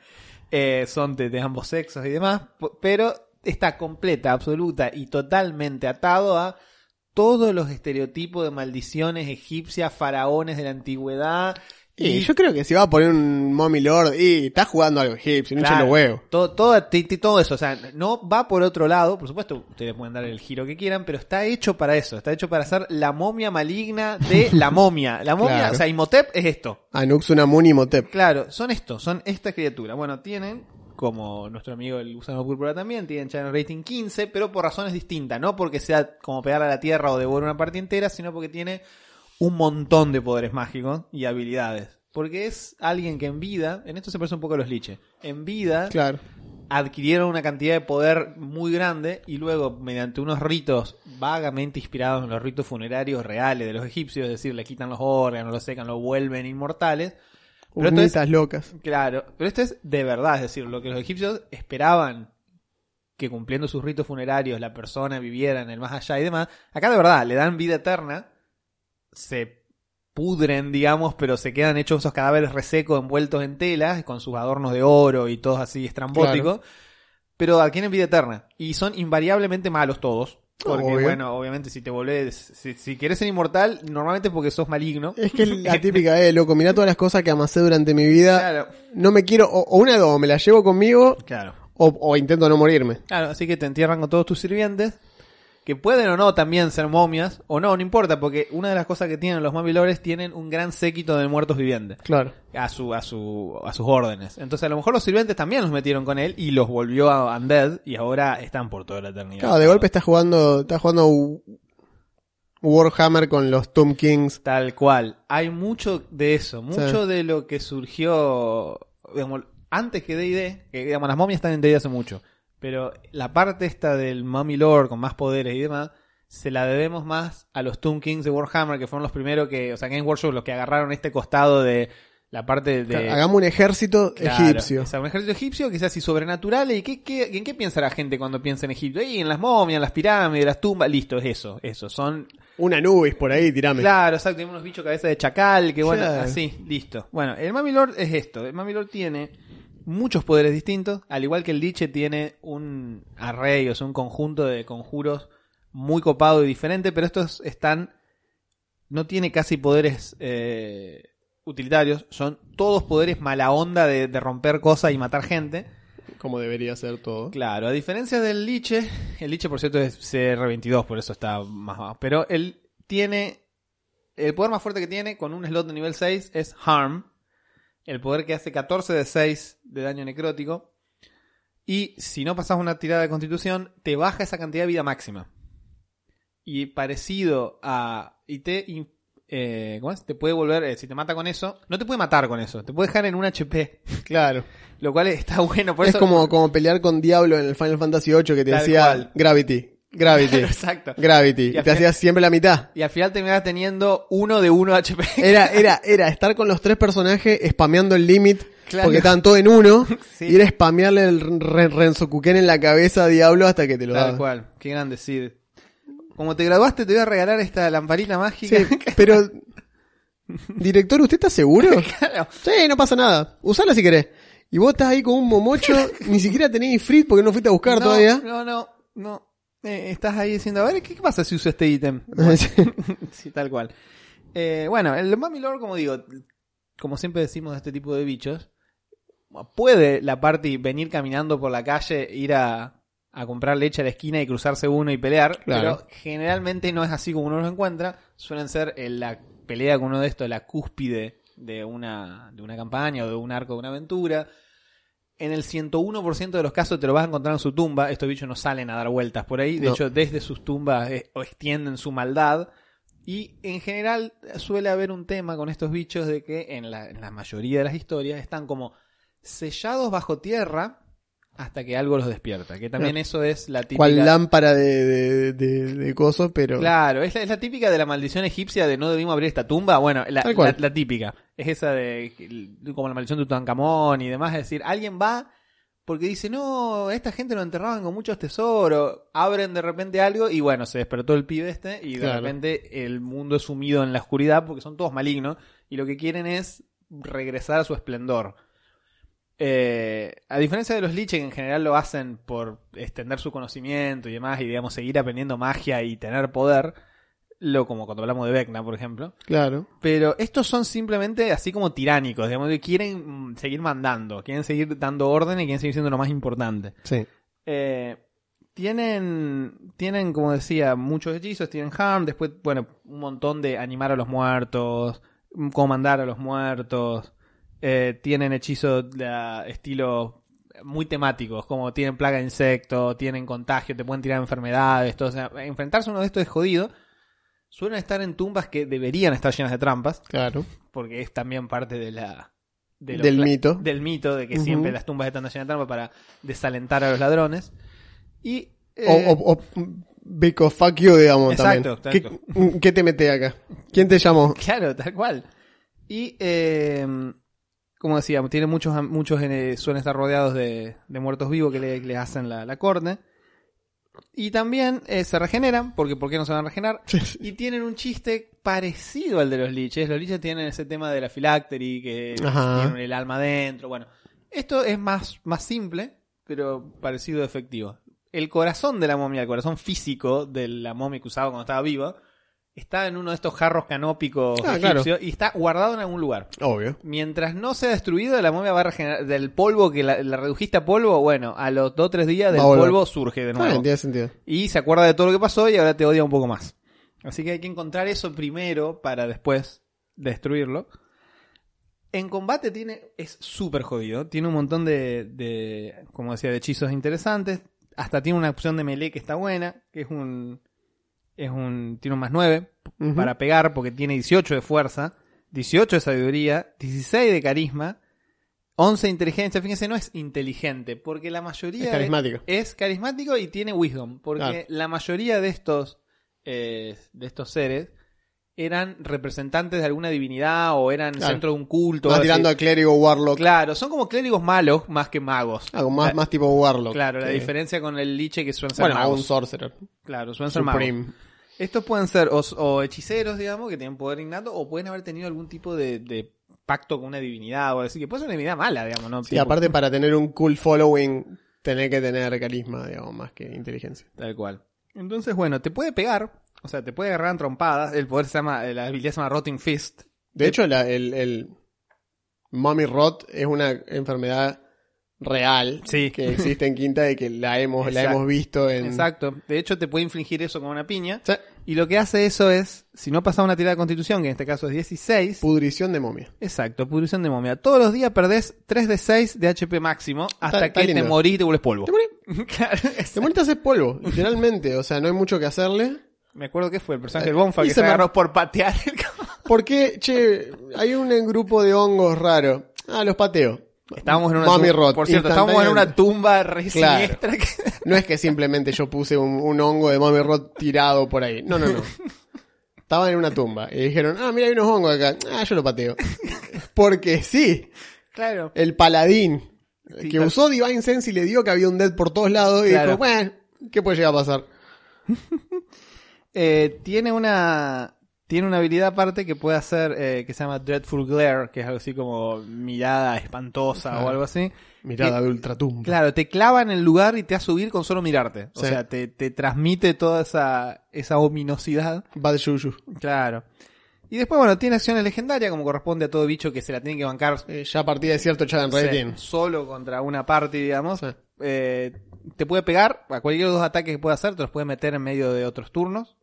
Eh, son de, de ambos sexos y demás. Pero está completa, absoluta y totalmente atado a todos los estereotipos de maldiciones egipcias, faraones de la antigüedad. Y yo creo que si va a poner un Mommy Lord y está jugando algo egipcio, no Claro, los huevos. Todo, todo, todo eso, o sea, no va por otro lado, por supuesto, ustedes pueden dar el giro que quieran, pero está hecho para eso, está hecho para ser la momia maligna de la momia. La momia, Claro. o sea, Imhotep es esto. Anuxunamun y Motep. Claro, son estos, son esta criatura. Bueno, tienen, como nuestro amigo el gusano púrpura también, tienen channel rating 15, pero por razones distintas. No porque sea como pegar a la tierra o devorar una parte entera, sino porque tiene un montón de poderes mágicos y habilidades. Porque es alguien que en vida, en esto se parece un poco a los liches, en vida Claro. adquirieron una cantidad de poder muy grande y luego mediante unos ritos vagamente inspirados en los ritos funerarios reales de los egipcios, es decir, le quitan los órganos, los secan, los vuelven inmortales. Pero esto es- locas. Claro, pero esto es de verdad, es decir, lo que los egipcios esperaban que cumpliendo sus ritos funerarios la persona viviera en el más allá y demás, acá de verdad le dan vida eterna, se pudren, digamos, pero se quedan hechos esos cadáveres resecos envueltos en telas, con sus adornos de oro y todos así estrambóticos, pero adquieren vida eterna. Y son invariablemente malos todos. Porque, Obvio. bueno, obviamente si te volvés, si, si querés ser inmortal, normalmente es porque sos maligno. Es que la típica, eh, loco, mirá todas las cosas que amasé durante mi vida. Claro, No me quiero, o, o una de dos, o me las llevo conmigo, claro. o, o intento no morirme. Claro, así que te entierran con todos tus sirvientes, que pueden o no también ser momias, o no, no importa, porque una de las cosas que tienen los momilores tienen un gran séquito de muertos vivientes Claro. a su a su a sus órdenes. Entonces a lo mejor los sirvientes también los metieron con él y los volvió a undead y ahora están por toda la eternidad. Claro, de golpe estás jugando, estás jugando Warhammer con los Tomb Kings. Tal cual. Hay mucho de eso, mucho Sí. de lo que surgió digamos, antes que D&D, que digamos, las momias están en D&D hace mucho, pero la parte esta del Mummy Lord con más poderes y demás, se la debemos más a los Tomb Kings de Warhammer, que fueron los primeros que, o sea, Game Workshop, los que agarraron este costado de la parte de... Hagamos un ejército Claro, egipcio. o sea, un ejército egipcio que sea así sobrenatural. ¿Y qué, qué- en qué piensa la gente cuando piensa en Egipto? Y en las momias, en las pirámides, las tumbas. Listo, es eso, eso. Son Una Nubis por ahí, tirame. Claro, exacto, tiene unos bichos cabeza de chacal, que bueno, Claro. así, listo. Bueno, el Mami Lord es esto, el Mami Lord tiene muchos poderes distintos, al igual que el Liche tiene un array, o sea, un conjunto de conjuros muy copado y diferente, pero estos están, no tiene casi poderes eh, utilitarios, son todos poderes mala onda de, de romper cosas y matar gente. Como debería ser todo. Claro, a diferencia del Liche, el Liche por cierto es CR22, por eso está más bajo, pero él tiene, el poder más fuerte que tiene con un slot de nivel 6 es Harm, el poder que hace 14 de 6 de daño necrótico, y si no pasas una tirada de constitución, te baja esa cantidad de vida máxima. Y parecido a... Y te... eh, ¿Cómo es? Te puede volver, eh, si te mata con eso, no te puede matar con eso, te puede dejar en un HP, Claro. lo cual está bueno. Por es eso, como, como pelear con Diablo en el Final Fantasy VIII que te Tal decía cual. Gravity, Gravity, Exacto. Gravity. Y te final- hacías siempre la mitad. Y al final terminabas teniendo uno de uno HP. Era, era, era estar con los tres personajes spameando el limit Claro. porque estaban todos en uno Sí. y era spamearle el Ren- Renzokuken en la cabeza a Diablo hasta que te lo Tal daba. cual. Qué grande, Sid. Como te graduaste, te voy a regalar esta lamparita mágica. Sí, pero director, ¿usted está seguro? Claro. Sí, no pasa nada. Usala si querés. Y vos estás ahí con un momocho, ni siquiera tenés ifrit porque no fuiste a buscar no, todavía. No, no, no. Eh, estás ahí diciendo, a ver, ¿qué, qué pasa si uso este ítem? sí, tal cual. Eh, bueno, el Mami Lord, como digo, como siempre decimos de este tipo de bichos, puede la party venir caminando por la calle, ir a, a comprar leche a la esquina y cruzarse uno y pelear, Claro. pero generalmente no es así como uno los encuentra, suelen ser en la pelea con uno de estos, la cúspide de una, de una campaña o de un arco de una aventura. En el 101% de los casos te lo vas a encontrar en su tumba. Estos bichos no salen a dar vueltas por ahí. De No. hecho, desde sus tumbas eh, extienden su maldad. Y en general suele haber un tema con estos bichos de que en la, en la mayoría de las historias están como sellados bajo tierra hasta que algo los despierta. Que también eso es la típica... Cual lámpara de, de, de, de coso, pero... Claro, es la, es la típica de la maldición egipcia de no debimos abrir esta tumba. Bueno, la, típica. Es esa de como la maldición de Tutankamón y demás. Es decir, alguien va porque dice, no, esta gente lo enterraban con muchos tesoros. Abren de repente algo y bueno, se despertó el pibe este y de Claro. repente el mundo es sumido en la oscuridad porque son todos malignos y lo que quieren es regresar a su esplendor. Eh, a diferencia de los Lich, que en general lo hacen por extender su conocimiento y demás, y digamos, seguir aprendiendo magia y tener poder, lo como cuando hablamos de Vecna, por ejemplo. Claro. Pero estos son simplemente así como tiránicos, digamos, que quieren seguir mandando, quieren seguir dando orden y quieren seguir siendo lo más importante. Sí. Eh, tienen, tienen, como decía, muchos hechizos, tienen harm, después, bueno, un montón de animar a los muertos, comandar a los muertos, eh, tienen hechizos de estilo muy temáticos, como tienen plaga de insectos, tienen contagio, te pueden tirar enfermedades, todo, o sea, enfrentarse a uno de estos es jodido. Suelen estar en tumbas que deberían estar llenas de trampas, Claro. porque es también parte de la... de Del mito. Del mito de que siempre las tumbas están llenas de trampas para desalentar a los ladrones. Y... O, eh, o, o fuck you, digamos, Exacto, también. exacto. ¿Qué, ¿Qué te mete acá? ¿Quién te llamó? Claro, tal cual. Y, eh, como decía, tiene muchos, muchos eh, suelen estar rodeados de, de muertos vivos que le, hacen la, la corte. Y también eh, se regeneran, porque ¿por qué no se van a regenerar? Y tienen un chiste parecido al de los liches. Los liches tienen ese tema de la phylactery, que Ajá. tienen el alma adentro. Bueno, esto es más, más simple, pero parecido efectivo. El corazón de la momia, el corazón físico de la momia que usaba cuando estaba viva, está en uno de estos jarros canópicos Ah, claro. y está guardado en algún lugar. Obvio. Mientras no sea destruido, la momia va a regenerar. Del polvo que la, la redujiste a polvo, bueno, a los 2 o 3 días del polvo surge de Está nuevo. bien, tiene sentido. Y se acuerda de todo lo que pasó y ahora te odia un poco más. Así que hay que encontrar eso primero para después destruirlo. En combate tiene es súper jodido. Tiene un montón de, de, como decía, de hechizos interesantes. Hasta tiene una opción de melee que está buena, que es un, es un, tiene un más 9 Ujú. para pegar porque tiene 18 de fuerza, 18 de sabiduría, 16 de carisma, 11 de inteligencia. Fíjense, no es inteligente porque la mayoría Es carismático. es carismático y tiene wisdom, porque Claro. la mayoría de estos eh, de estos seres eran representantes de alguna divinidad o eran Claro. centro de un culto. Más tirando así. a clérigo Warlock. Claro, son como clérigos malos más que magos. Ah, más, La- más tipo Warlock. Claro, la diferencia con el liche que suelen ser Bueno, magos. un Sorcerer. Claro, suelen ser magos. Estos pueden ser o, o hechiceros, digamos, que tienen poder innato, o pueden haber tenido algún tipo de, de pacto con una divinidad o algo así, que puede ser una divinidad mala, digamos, ¿no? Sí, Tipo- aparte para tener un cool following, tener que tener carisma, digamos, más que inteligencia. Tal cual. Entonces, bueno, te puede pegar, o sea, te puede agarrar en trompadas, el poder se llama, la habilidad se llama Rotting Fist. De hecho, la- el, el Mommy Rot es una enfermedad real Sí. que existe en Quinta y que la hemos, la hemos visto en... Exacto. De hecho, te puede infligir eso con una piña. Sí. Y lo que hace eso es, si no pasa una tirada de constitución, que en este caso es 16, Pudrición de momia. exacto, pudrición de momia. Todos los días perdés 3 de 6 de HP máximo hasta está que te morís y te vuelves polvo. Te morís. claro, Te haces polvo, literalmente. O sea, no hay mucho que hacerle. Me acuerdo que fue el personaje Eh, del Bonfa y que se se me- agarró por patear el Porque, che, hay un grupo de hongos raro. Ah, los pateo. Estábamos en una Mommy tum- rot, Por cierto, estábamos en una tumba re Claro. siniestra que- No es que simplemente yo puse un, un hongo de Mommy Rot tirado por ahí. No, no, no. Estaban en una tumba y dijeron, ah, mira, hay unos hongos acá. Ah, yo lo pateo. Porque sí, Claro. el paladín Sí, que usó Divine Sense y le dio que había un dead por todos lados y Claro. dijo, bueno, ¿qué puede llegar a pasar? Eh, tiene una tiene una habilidad aparte que puede hacer eh, que se llama Dreadful Glare, que es algo así como mirada espantosa Claro. o algo así. Mirada de ultratumba. Claro, te clava en el lugar y te hace subir con solo mirarte. O Sí. sea, te, te transmite toda esa, esa ominosidad. Bad Juju. Claro. Y después, bueno, tiene acciones legendarias, como corresponde a todo bicho que se la tiene que bancar Eh, ya a partir de cierto chat en sí, rating. solo contra una party, digamos. Sí. Eh, te puede pegar a cualquier de los dos ataques que pueda hacer, te los puede meter en medio de otros turnos.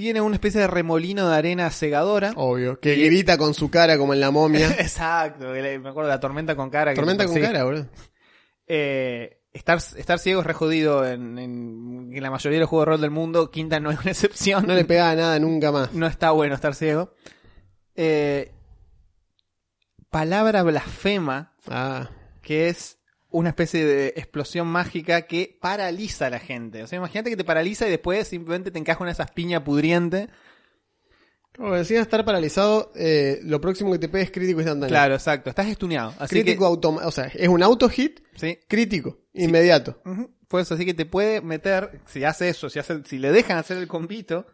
Tiene una especie de remolino de arena cegadora. Obvio. Que grita con su cara como en la momia. Exacto, me acuerdo de la tormenta con cara. que Tormenta con sí. cara, boludo. Eh, estar, estar ciego es re jodido en, en- en la mayoría de los juegos de rol del mundo. Quinta no es una excepción. No le pegaba nada nunca más. No está bueno estar ciego. Eh, palabra blasfema, Ah. que es una especie de explosión mágica que paraliza a la gente. O sea, imagínate que te paraliza y después simplemente te encaja una esas piñas pudriente. Como decía, estar paralizado, eh, lo próximo que te pegue es crítico instantáneo. Claro, exacto. Estás estuneado. Así Crítico automático. O sea, es un auto hit que, sí. crítico, inmediato. Ujú. Pues así que te puede meter, si hace eso, si hace, si le dejan hacer el combito,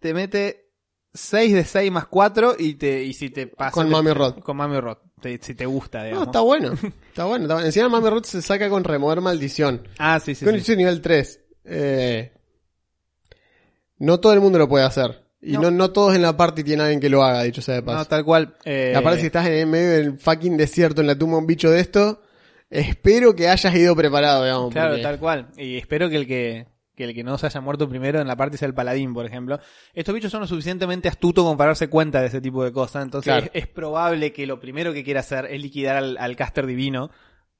te mete 6 de 6 más 4 y te, y si te pasa. Con te- Mami Rod. Con Mami Rod. te- si te gusta, No, digamos. está bueno. Está bueno. Está bueno. Encima Mami Rod se saca con remover maldición. Ah, sí, sí. con sí. nivel 3. Eh, no todo el mundo lo puede hacer. Y No. no, no todos en la party tienen alguien que lo haga, dicho sea de paso. No, tal cual. Eh, aparte si estás en el medio del fucking desierto en la tumba de un bicho de esto, espero que hayas ido preparado, digamos. Claro, porque- tal cual. Y espero que el que, que el que no se haya muerto primero en la parte sea el paladín, por ejemplo. Estos bichos son lo suficientemente astutos como para darse cuenta de ese tipo de cosas. Entonces Claro. es, es probable que lo primero que quiera hacer es liquidar al, al caster divino.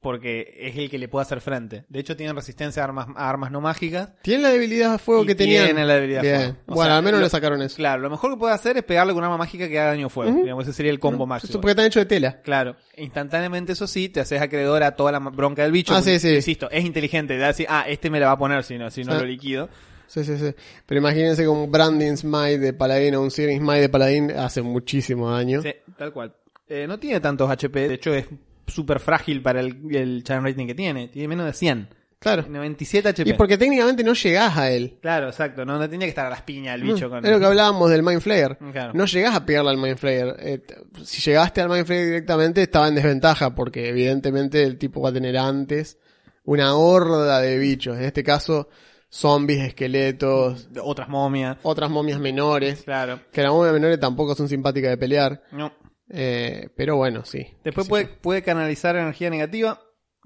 Porque es el que le puede hacer frente. De hecho, tienen resistencia a armas, a armas no mágicas. ¿Tienen la debilidad a fuego Y que tenían? tienen la debilidad a fuego. O Bueno, sea, al menos lo- le sacaron eso. Claro, lo mejor que puede hacer es pegarle con arma mágica que haga daño a fuego. Digamos, ese sería el combo Eso máximo. porque están hechos de tela. Claro, instantáneamente eso sí, te haces acreedor a toda la bronca del bicho. Ah, sí, sí. Insisto, es inteligente, de decir, ah, este me la va a poner si no, si no lo liquido. Sí, sí, sí. Pero imagínense que un Branding Smite de Paladín o un Searing Smite de Paladín hace muchísimo daño. Sí, tal cual. Eh, no tiene tantos HP, de hecho es súper frágil para el, el challenge rating que tiene, tiene menos de 100. Claro. 97 HP. Y porque técnicamente no llegás a él. Claro, exacto. No, no tenía que estar a las piñas el bicho con... Es lo que hablábamos del Mind Flayer. Claro. No llegás a pegarle al Mind Flayer. Eh, si llegaste al Mind Flayer directamente, estaba en desventaja, porque evidentemente el tipo va a tener antes una horda de bichos. En este caso, zombies, esqueletos, Otras momias. otras momias menores. Claro. Que las momias menores tampoco son simpáticas de pelear. No. Eh, pero bueno, sí. Después puede, puede canalizar energía negativa,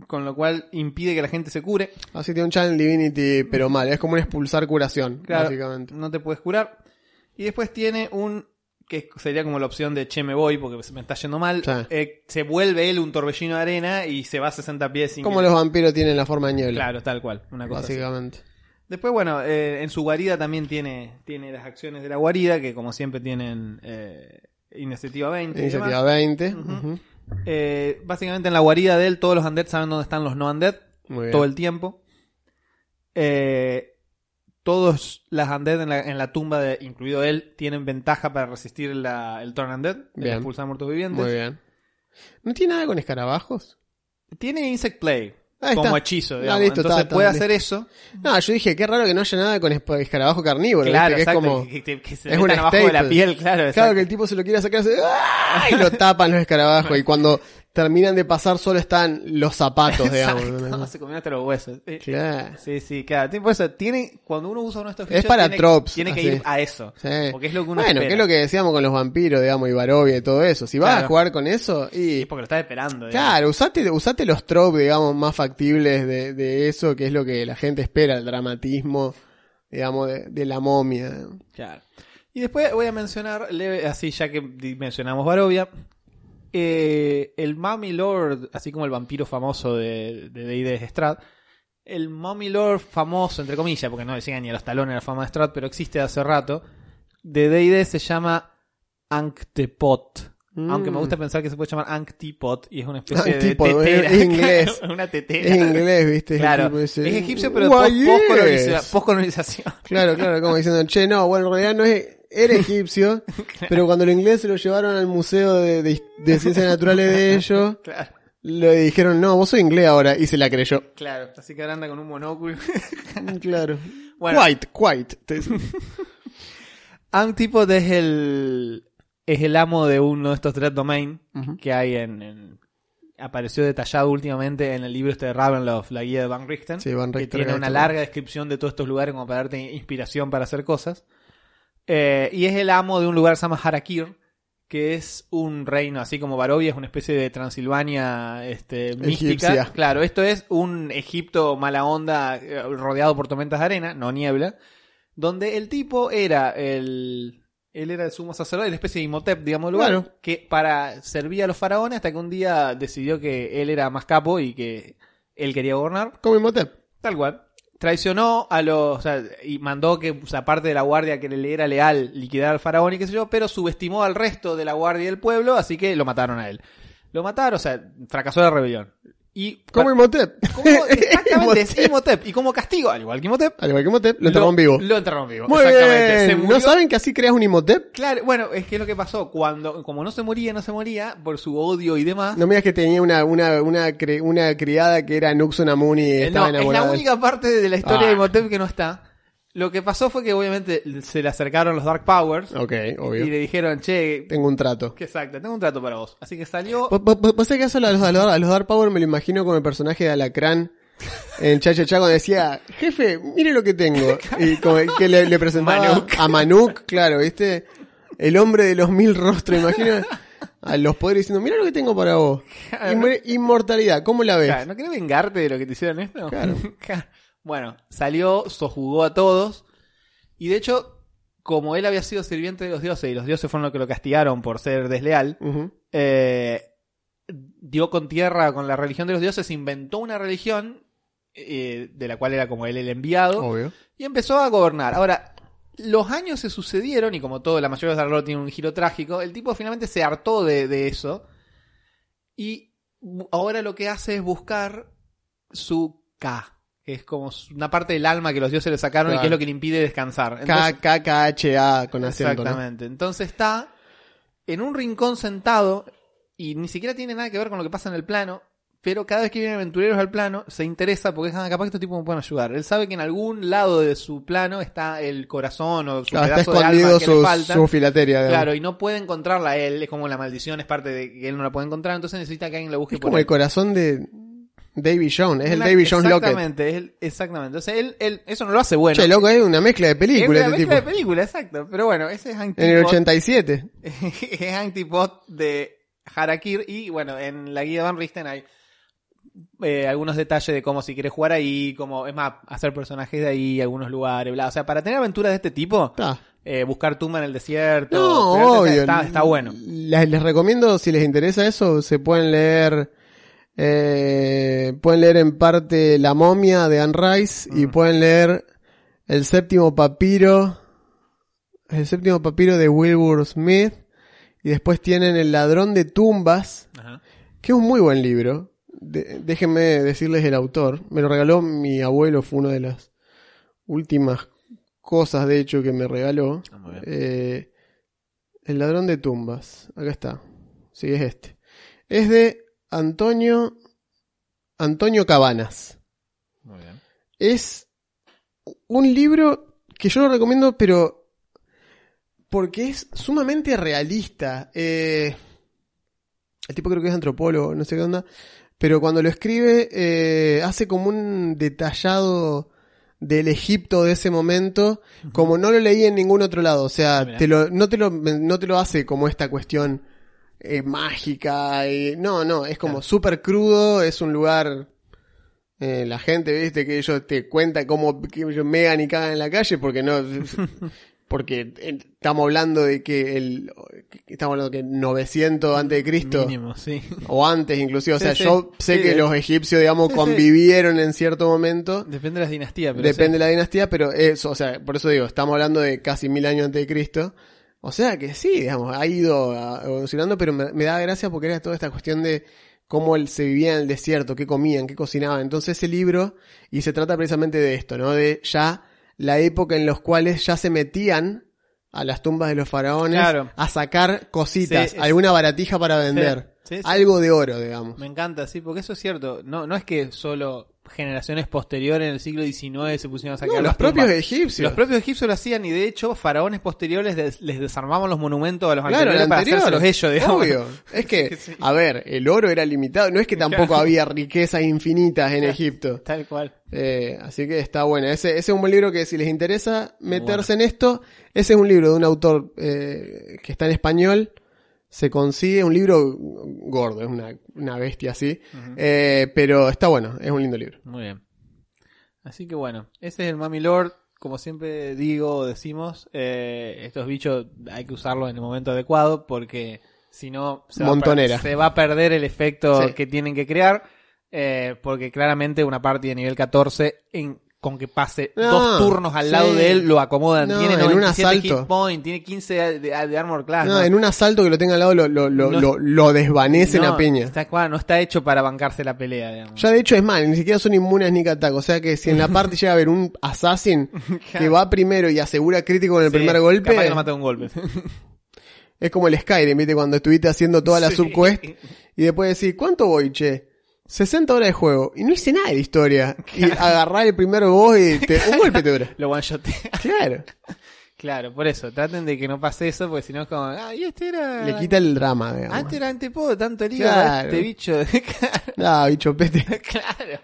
con lo cual impide que la gente se cure. Así tiene un Channel Divinity, pero mal. Es como un expulsar curación, Claro, básicamente. no te puedes curar. Y después tiene un que sería como la opción de che me voy porque me está yendo mal. Sí. Eh, se vuelve él un torbellino de arena y se va a 60 pies sin Como que- los vampiros tienen la forma de niebla. Claro, tal cual. Una cosa así. básicamente. Después, bueno, eh, en su guarida también tiene, tiene las acciones de la guarida, que como siempre tienen eh, iniciativa 20. y Iniciativa demás. 20. Ujú. ujú. Eh, básicamente en la guarida de él todos los undead saben dónde están los no undead todo el tiempo. Eh, todos las undead en la, en la tumba, de, incluido él, tienen ventaja para resistir la, el turn undead, el Bien. expulsar muertos vivientes. Muy bien. ¿No tiene nada con escarabajos? Tiene insect play Ahí como está. hechizo, digamos. listo, Entonces está, puede hacer eso. No, yo dije, qué raro que no haya nada con escarabajo carnívoro. claro, ¿viste? que exacto. es como... que, se es un abajo de la piel, claro. Claro que el tipo se lo quiere sacar así, ¡ah! y lo tapan los escarabajos. y cuando terminan de pasar solo están los zapatos, digamos. ¿no? se hasta los huesos. Claro. Sí, sí, claro. Tiene- Por eso, tiene, cuando uno usa uno de estos Es bichos, para tiene, tropes, Tiene que así. ir a eso. Sí. Porque es lo que uno bueno, espera. que es lo que decíamos con los vampiros, digamos, y Barovia y todo eso. Si vas a jugar con eso, y... Es porque lo estás esperando. digamos. Claro, usate, usate los tropes, digamos, más factibles de, de eso, que es lo que la gente espera, el dramatismo, digamos, de, de la momia. Claro. Y después voy a mencionar, leve- así ya que mencionamos Barovia, eh, el Mummy Lord, así como el vampiro famoso de D&D de Strad, el Mummy Lord famoso, entre comillas, porque no llegan ni a los talones la fama de Strad, pero existe hace rato, de D&D se llama Anktepot. Mm. Aunque me gusta pensar que se puede llamar Anktipot y es una especie Anktipot, de tetera. es inglés. una tetera. Es inglés, ¿viste? El Claro, tipo es egipcio pero postcolonización. Claro, claro, como diciendo, che, no, bueno, en realidad no es, era egipcio, pero cuando los ingleses se lo llevaron al museo de, de- de ciencias naturales de ellos, Claro. le dijeron, no, vos sos inglés ahora, y se la creyó. Claro, así que ahora anda con un monóculo. Claro. Bueno. Quite, quite. Te- Antipod es el es el amo de uno de estos Dread Domain que hay en, en- apareció detallado últimamente en el libro este de Ravenloft, la guía de Van Richten, Sí, Van que Richter tiene era una esto. larga descripción de todos estos lugares como para darte inspiración para hacer cosas. Eh, y es el amo de un lugar que se llama Harakir, que es un reino, así como Barovia, es una especie de Transilvania este, mística. Egipcia. Claro, esto es un Egipto mala onda eh, rodeado por tormentas de arena, no niebla, donde el tipo era el... Él era el sumo sacerdote, la especie de Imhotep, digamos, lugar, Claro. que para servir a los faraones hasta que un día decidió que él era más capo y que él quería gobernar. Como Imhotep. Tal cual. Traicionó a los. O sea, y mandó que, o sea, parte de la guardia que le era leal, liquidar al faraón y qué sé yo, pero subestimó al resto de la guardia del pueblo, así que lo mataron a él. Lo mataron, o sea, fracasó la rebelión. Y. Como Imhotep. como- exactamente, es Imhotep. Y como castigo, al igual que Imhotep, Al igual que Imhotep, lo enterraron vivo. Lo enterraron vivo. Muy exactamente. Se bien. murió- ¿No saben que así creas un Imhotep? Claro, bueno, es que es lo que pasó. Cuando, como no se moría, no se moría, por su odio y demás. No me digas que tenía una, una, una, cre- una criada que era Nuxunamuni y Eh, estaba no, es enamorada. la de- única parte de la historia Ah. de Imhotep que no está. Lo que pasó fue que obviamente se le acercaron los Dark Powers Ok, y obvio. le dijeron, che, Tengo un trato. que exacto, tengo un trato para vos. Así que salió... ¿Vos- vos- vos sabés que eso a los, a los- a los Dark Power me lo imagino como el personaje de Alacrán en Cha Cha Cha cuando decía, jefe, mire lo que tengo. Y como que le, le presentaba Manuk. a Manuk, claro, ¿viste? El hombre de los mil rostros, imagino a los poderes diciendo, mira lo que tengo para vos. Inmor- Inmortalidad, ¿cómo la ves? Claro, ¿No querés vengarte de lo que te hicieron esto? Claro. bueno, salió, sojugó a todos. Y de hecho, como él había sido sirviente de los dioses y los dioses fueron los que lo castigaron por ser desleal, eh, dio con tierra con la religión de los dioses, inventó una religión eh, de la cual era como él el enviado Obvio. y empezó a gobernar. Ahora, los años se sucedieron y como todo, la mayoría de los Dark tiene un giro trágico, el tipo finalmente se hartó de, de eso y ahora lo que hace es buscar su K, es como una parte del alma que los dioses le sacaron y que es lo que le impide descansar. Entonces- K, K, K, H, A con acento, ¿no? Exactamente. Entonces está en un rincón sentado y ni siquiera tiene nada que ver con lo que pasa en el plano, pero cada vez que vienen aventureros al plano, se interesa porque "Ah, capaz que estos tipos me pueden ayudar. Él sabe que en algún lado de su plano está el corazón o su Claro, está pedazo de alma le su, falta. su filateria. digamos. Claro, y no puede encontrarla él, es como la maldición, es parte de que él no la puede encontrar, entonces necesita que alguien la busque Es por como él. el corazón de Davy Jones, es el Davy Jones Locket. Exactamente, es el- exactamente. Entonces él, él, eso no lo hace bueno. Che, loco, es una mezcla de es películas una este mezcla tipo. de película, exacto. Pero bueno, ese es Hank En el Tipot. 87. es Antipod de Harakir y bueno, en la guía de Van Risten hay eh, algunos detalles de cómo si quieres jugar ahí, como es más, hacer personajes de ahí, algunos lugares, bla. O sea, para tener aventuras de este tipo, eh, buscar tumba en el desierto, No, obvio. está, está bueno. Les, les recomiendo, si les interesa eso, se pueden leer. Eh, pueden leer en parte La momia de Anne Rice y Mm. pueden leer El séptimo papiro. El séptimo papiro de Wilbur Smith. Y después tienen El ladrón de tumbas, Ajá. que es un muy buen libro. De- déjenme decirles el autor. Me lo regaló mi abuelo, fue una de las últimas cosas, de hecho, que me regaló. Ah. Eh, el ladrón de tumbas. Acá está. Sí, es este. Es de Antonio Antonio Cabanas. Muy bien. Es un libro que yo lo recomiendo, pero porque es sumamente realista. Eh, el tipo creo que es antropólogo, no sé qué onda. Pero cuando lo escribe, eh, hace como un detallado del Egipto de ese momento, como no lo leí en ningún otro lado. O sea, Ah, mirá. te lo, no, te lo, no te lo hace como esta cuestión eh, mágica. y- no, no, es como Claro. súper crudo, es un lugar... eh, la gente, viste, que ellos te cuentan cómo que ellos megan y cagan en la calle porque no... porque eh, estamos hablando de que el... Estamos hablando que 900 antes de Cristo Mínimo, sí. o antes inclusive, o Sí, sea, sí. yo sé Sí, que de- los egipcios, digamos, convivieron en cierto momento, Depende de las dinastías, pero depende de la dinastía, pero eso, o sea, por eso digo, estamos hablando de casi mil años antes de Cristo, o sea que sí, digamos, ha ido ah, evolucionando, pero me, me da gracia porque era toda esta cuestión de cómo él se vivía en el desierto, qué comían, qué cocinaban, entonces ese libro, y se trata precisamente de esto, ¿no? De ya la época en los cuales ya se metían a las tumbas de los faraones Claro. a sacar cositas, Sí, es- alguna baratija para vender. Sí, sí. Algo de oro, digamos. Me encanta, sí, porque eso es cierto. No, no es que solo generaciones posteriores en el siglo XIX se pusieron a sacar No, los propios tumbas. egipcios. Los propios egipcios lo hacían y de hecho faraones posteriores les, les desarmaban los monumentos a los Claro, anteriores el para anterior. ellos, digamos. Obvio. Es que, Sí. a ver, el oro era limitado. No es que tampoco Claro. había riquezas infinitas en Egipto. Tal cual. Eh, así que está bueno. Ese, ese es un buen libro que si les interesa meterse en esto, ese es un libro de un autor eh, que está en español. Se consigue un libro gordo, es una, una bestia así. Eh, pero está bueno, es un lindo libro. Muy bien. Así que bueno, ese es el Mami Lord. Como siempre digo o decimos, eh, estos bichos hay que usarlos en el momento adecuado porque si no se, va a se va a perder el efecto Sí. que tienen que crear. eh, porque claramente una party de nivel 14 en, con que pase No, dos turnos al lado sí. de él lo acomodan. No, tiene en un 97 asalto. hit point, tiene 15 de, de- de armor class. No, en un asalto que lo tenga al lado lo, lo, lo, lo, lo desvanecen No, a. Está, claro, no está hecho para bancarse la pelea, digamos. Ya de hecho es mal, ni siquiera son inmunes ni attack. O sea que si en la parte llega a haber un assassin que va primero y asegura crítico en el Sí, primer golpe, Capaz que lo mata de un golpe. es como el Skyrim, ¿viste? Cuando estuviste haciendo toda la Sí. subquest y después decís, ¿cuánto voy, che? 60 horas de juego y no hice nada de historia. Y agarrar el primer boss y te, un golpe te dura. Lo one shotea. Claro. Claro, por eso, traten de que no pase eso, porque si no es como, ah, y este era... Le quita el drama, digamos. Antes era antepodo, tanto lío Claro. este bicho. Ah, bicho pete. claro.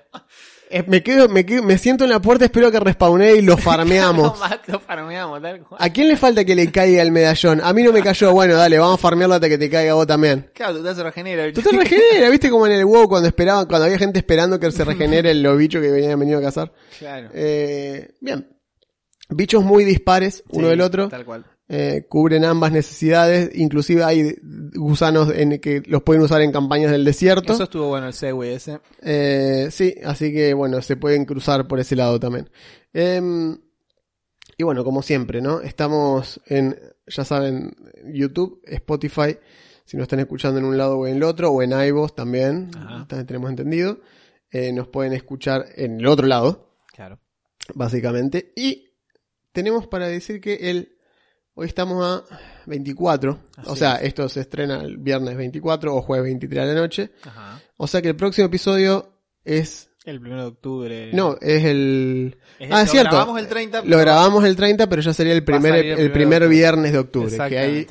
Eh, me quedo, me quedo, me siento en la puerta, espero que respawnee y lo farmeamos. No mato, farmeamos, tal cual. ¿A quién le falta que le caiga el medallón? A mí no me cayó. Bueno, dale, vamos a farmearlo hasta que te caiga vos también. Claro, tú te regenera. Tú te regenera, ¿viste? Como en el WoW cuando esperaban, cuando había gente esperando que se regenere los bichos que venían venido a cazar. Claro. Eh, bien. Bichos muy dispares, uno Sí, del otro. Tal cual. Eh, cubren ambas necesidades. Inclusive hay gusanos en que los pueden usar en campañas del desierto. Eso estuvo bueno el segue ese. Eh, sí, así que bueno, se pueden cruzar por ese lado también. Em, y bueno, como siempre, ¿no? Estamos en, ya saben, YouTube, Spotify, si nos están escuchando en un lado o en el otro, o en iVoox también, también tenemos entendido. Eh, nos pueden escuchar en el otro lado, Claro. básicamente. Y tenemos para decir que el Hoy estamos a 24. o sea, es. esto se estrena el viernes 24 o jueves 23 de la noche. Ajá. O sea que el próximo episodio es... El primero de octubre. No, es el... Es- ah, es lo cierto. grabamos el 30. Lo grabamos el 30, pero ya sería el primer, el primer viernes de octubre. Que ahí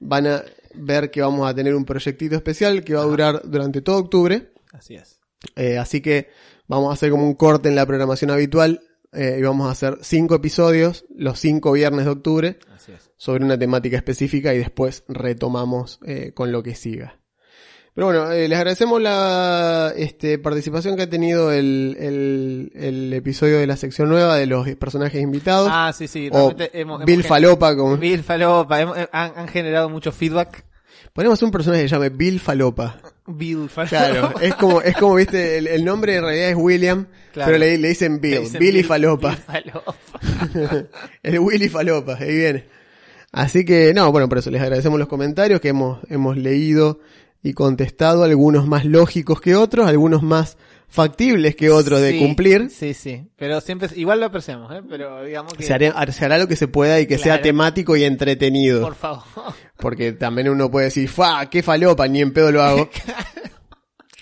van a ver que vamos a tener un proyectito especial que va a durar durante todo octubre. Así es. Eh, así que vamos a hacer como un corte en la programación habitual eh, y vamos a hacer cinco episodios los cinco viernes de octubre Así es. sobre una temática específica y después retomamos eh, con lo que siga. Pero bueno, eh, les agradecemos la este, participación que ha tenido el, el, el episodio de la sección nueva de los personajes invitados. Ah, sí, sí. o realmente hemos- Bill hemos- Falopa, como... Bill Falopa. hemos- eh, han, han generado mucho feedback. Ponemos un personaje que se llame Bill Falopa. Bill Falopa. Claro, es como, es como viste, el, el nombre en realidad es William, Claro. pero le, le dicen Bill, Le dicen Billy Bill- Falopa. Bill Falopa. el Willy Falopa, ahí viene. Así que, no, bueno, por eso les agradecemos los comentarios que hemos, hemos leído y contestado, algunos más lógicos que otros, algunos más factibles que otros de Sí, cumplir. Sí, sí. Pero siempre, igual lo apreciamos, ¿eh? Pero digamos que. Se hará, se hará lo que se pueda y que sea Claro. temático y entretenido. Por favor. Porque también uno puede decir, ¡fa! ¡Qué falopa! Ni en pedo lo hago.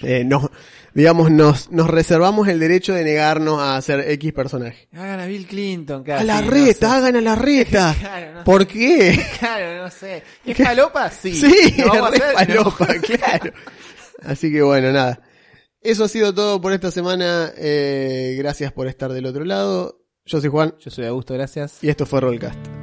Eh, no, digamos, nos, nos reservamos el derecho de negarnos a hacer X personaje. Hagan a Bill Clinton, casi, A la no reta, sé. hagan a la reta. Claro, no sé. ¿Por qué? Claro, no sé. ¿Es falopa? Sí. Sí, ¿Lo vamos a re hacer? No. falopa, claro. Así que bueno, nada. Eso ha sido todo por esta semana. Eh, gracias por estar del otro lado. Yo soy Juan Yo soy Augusto, gracias. y esto fue Rollcast.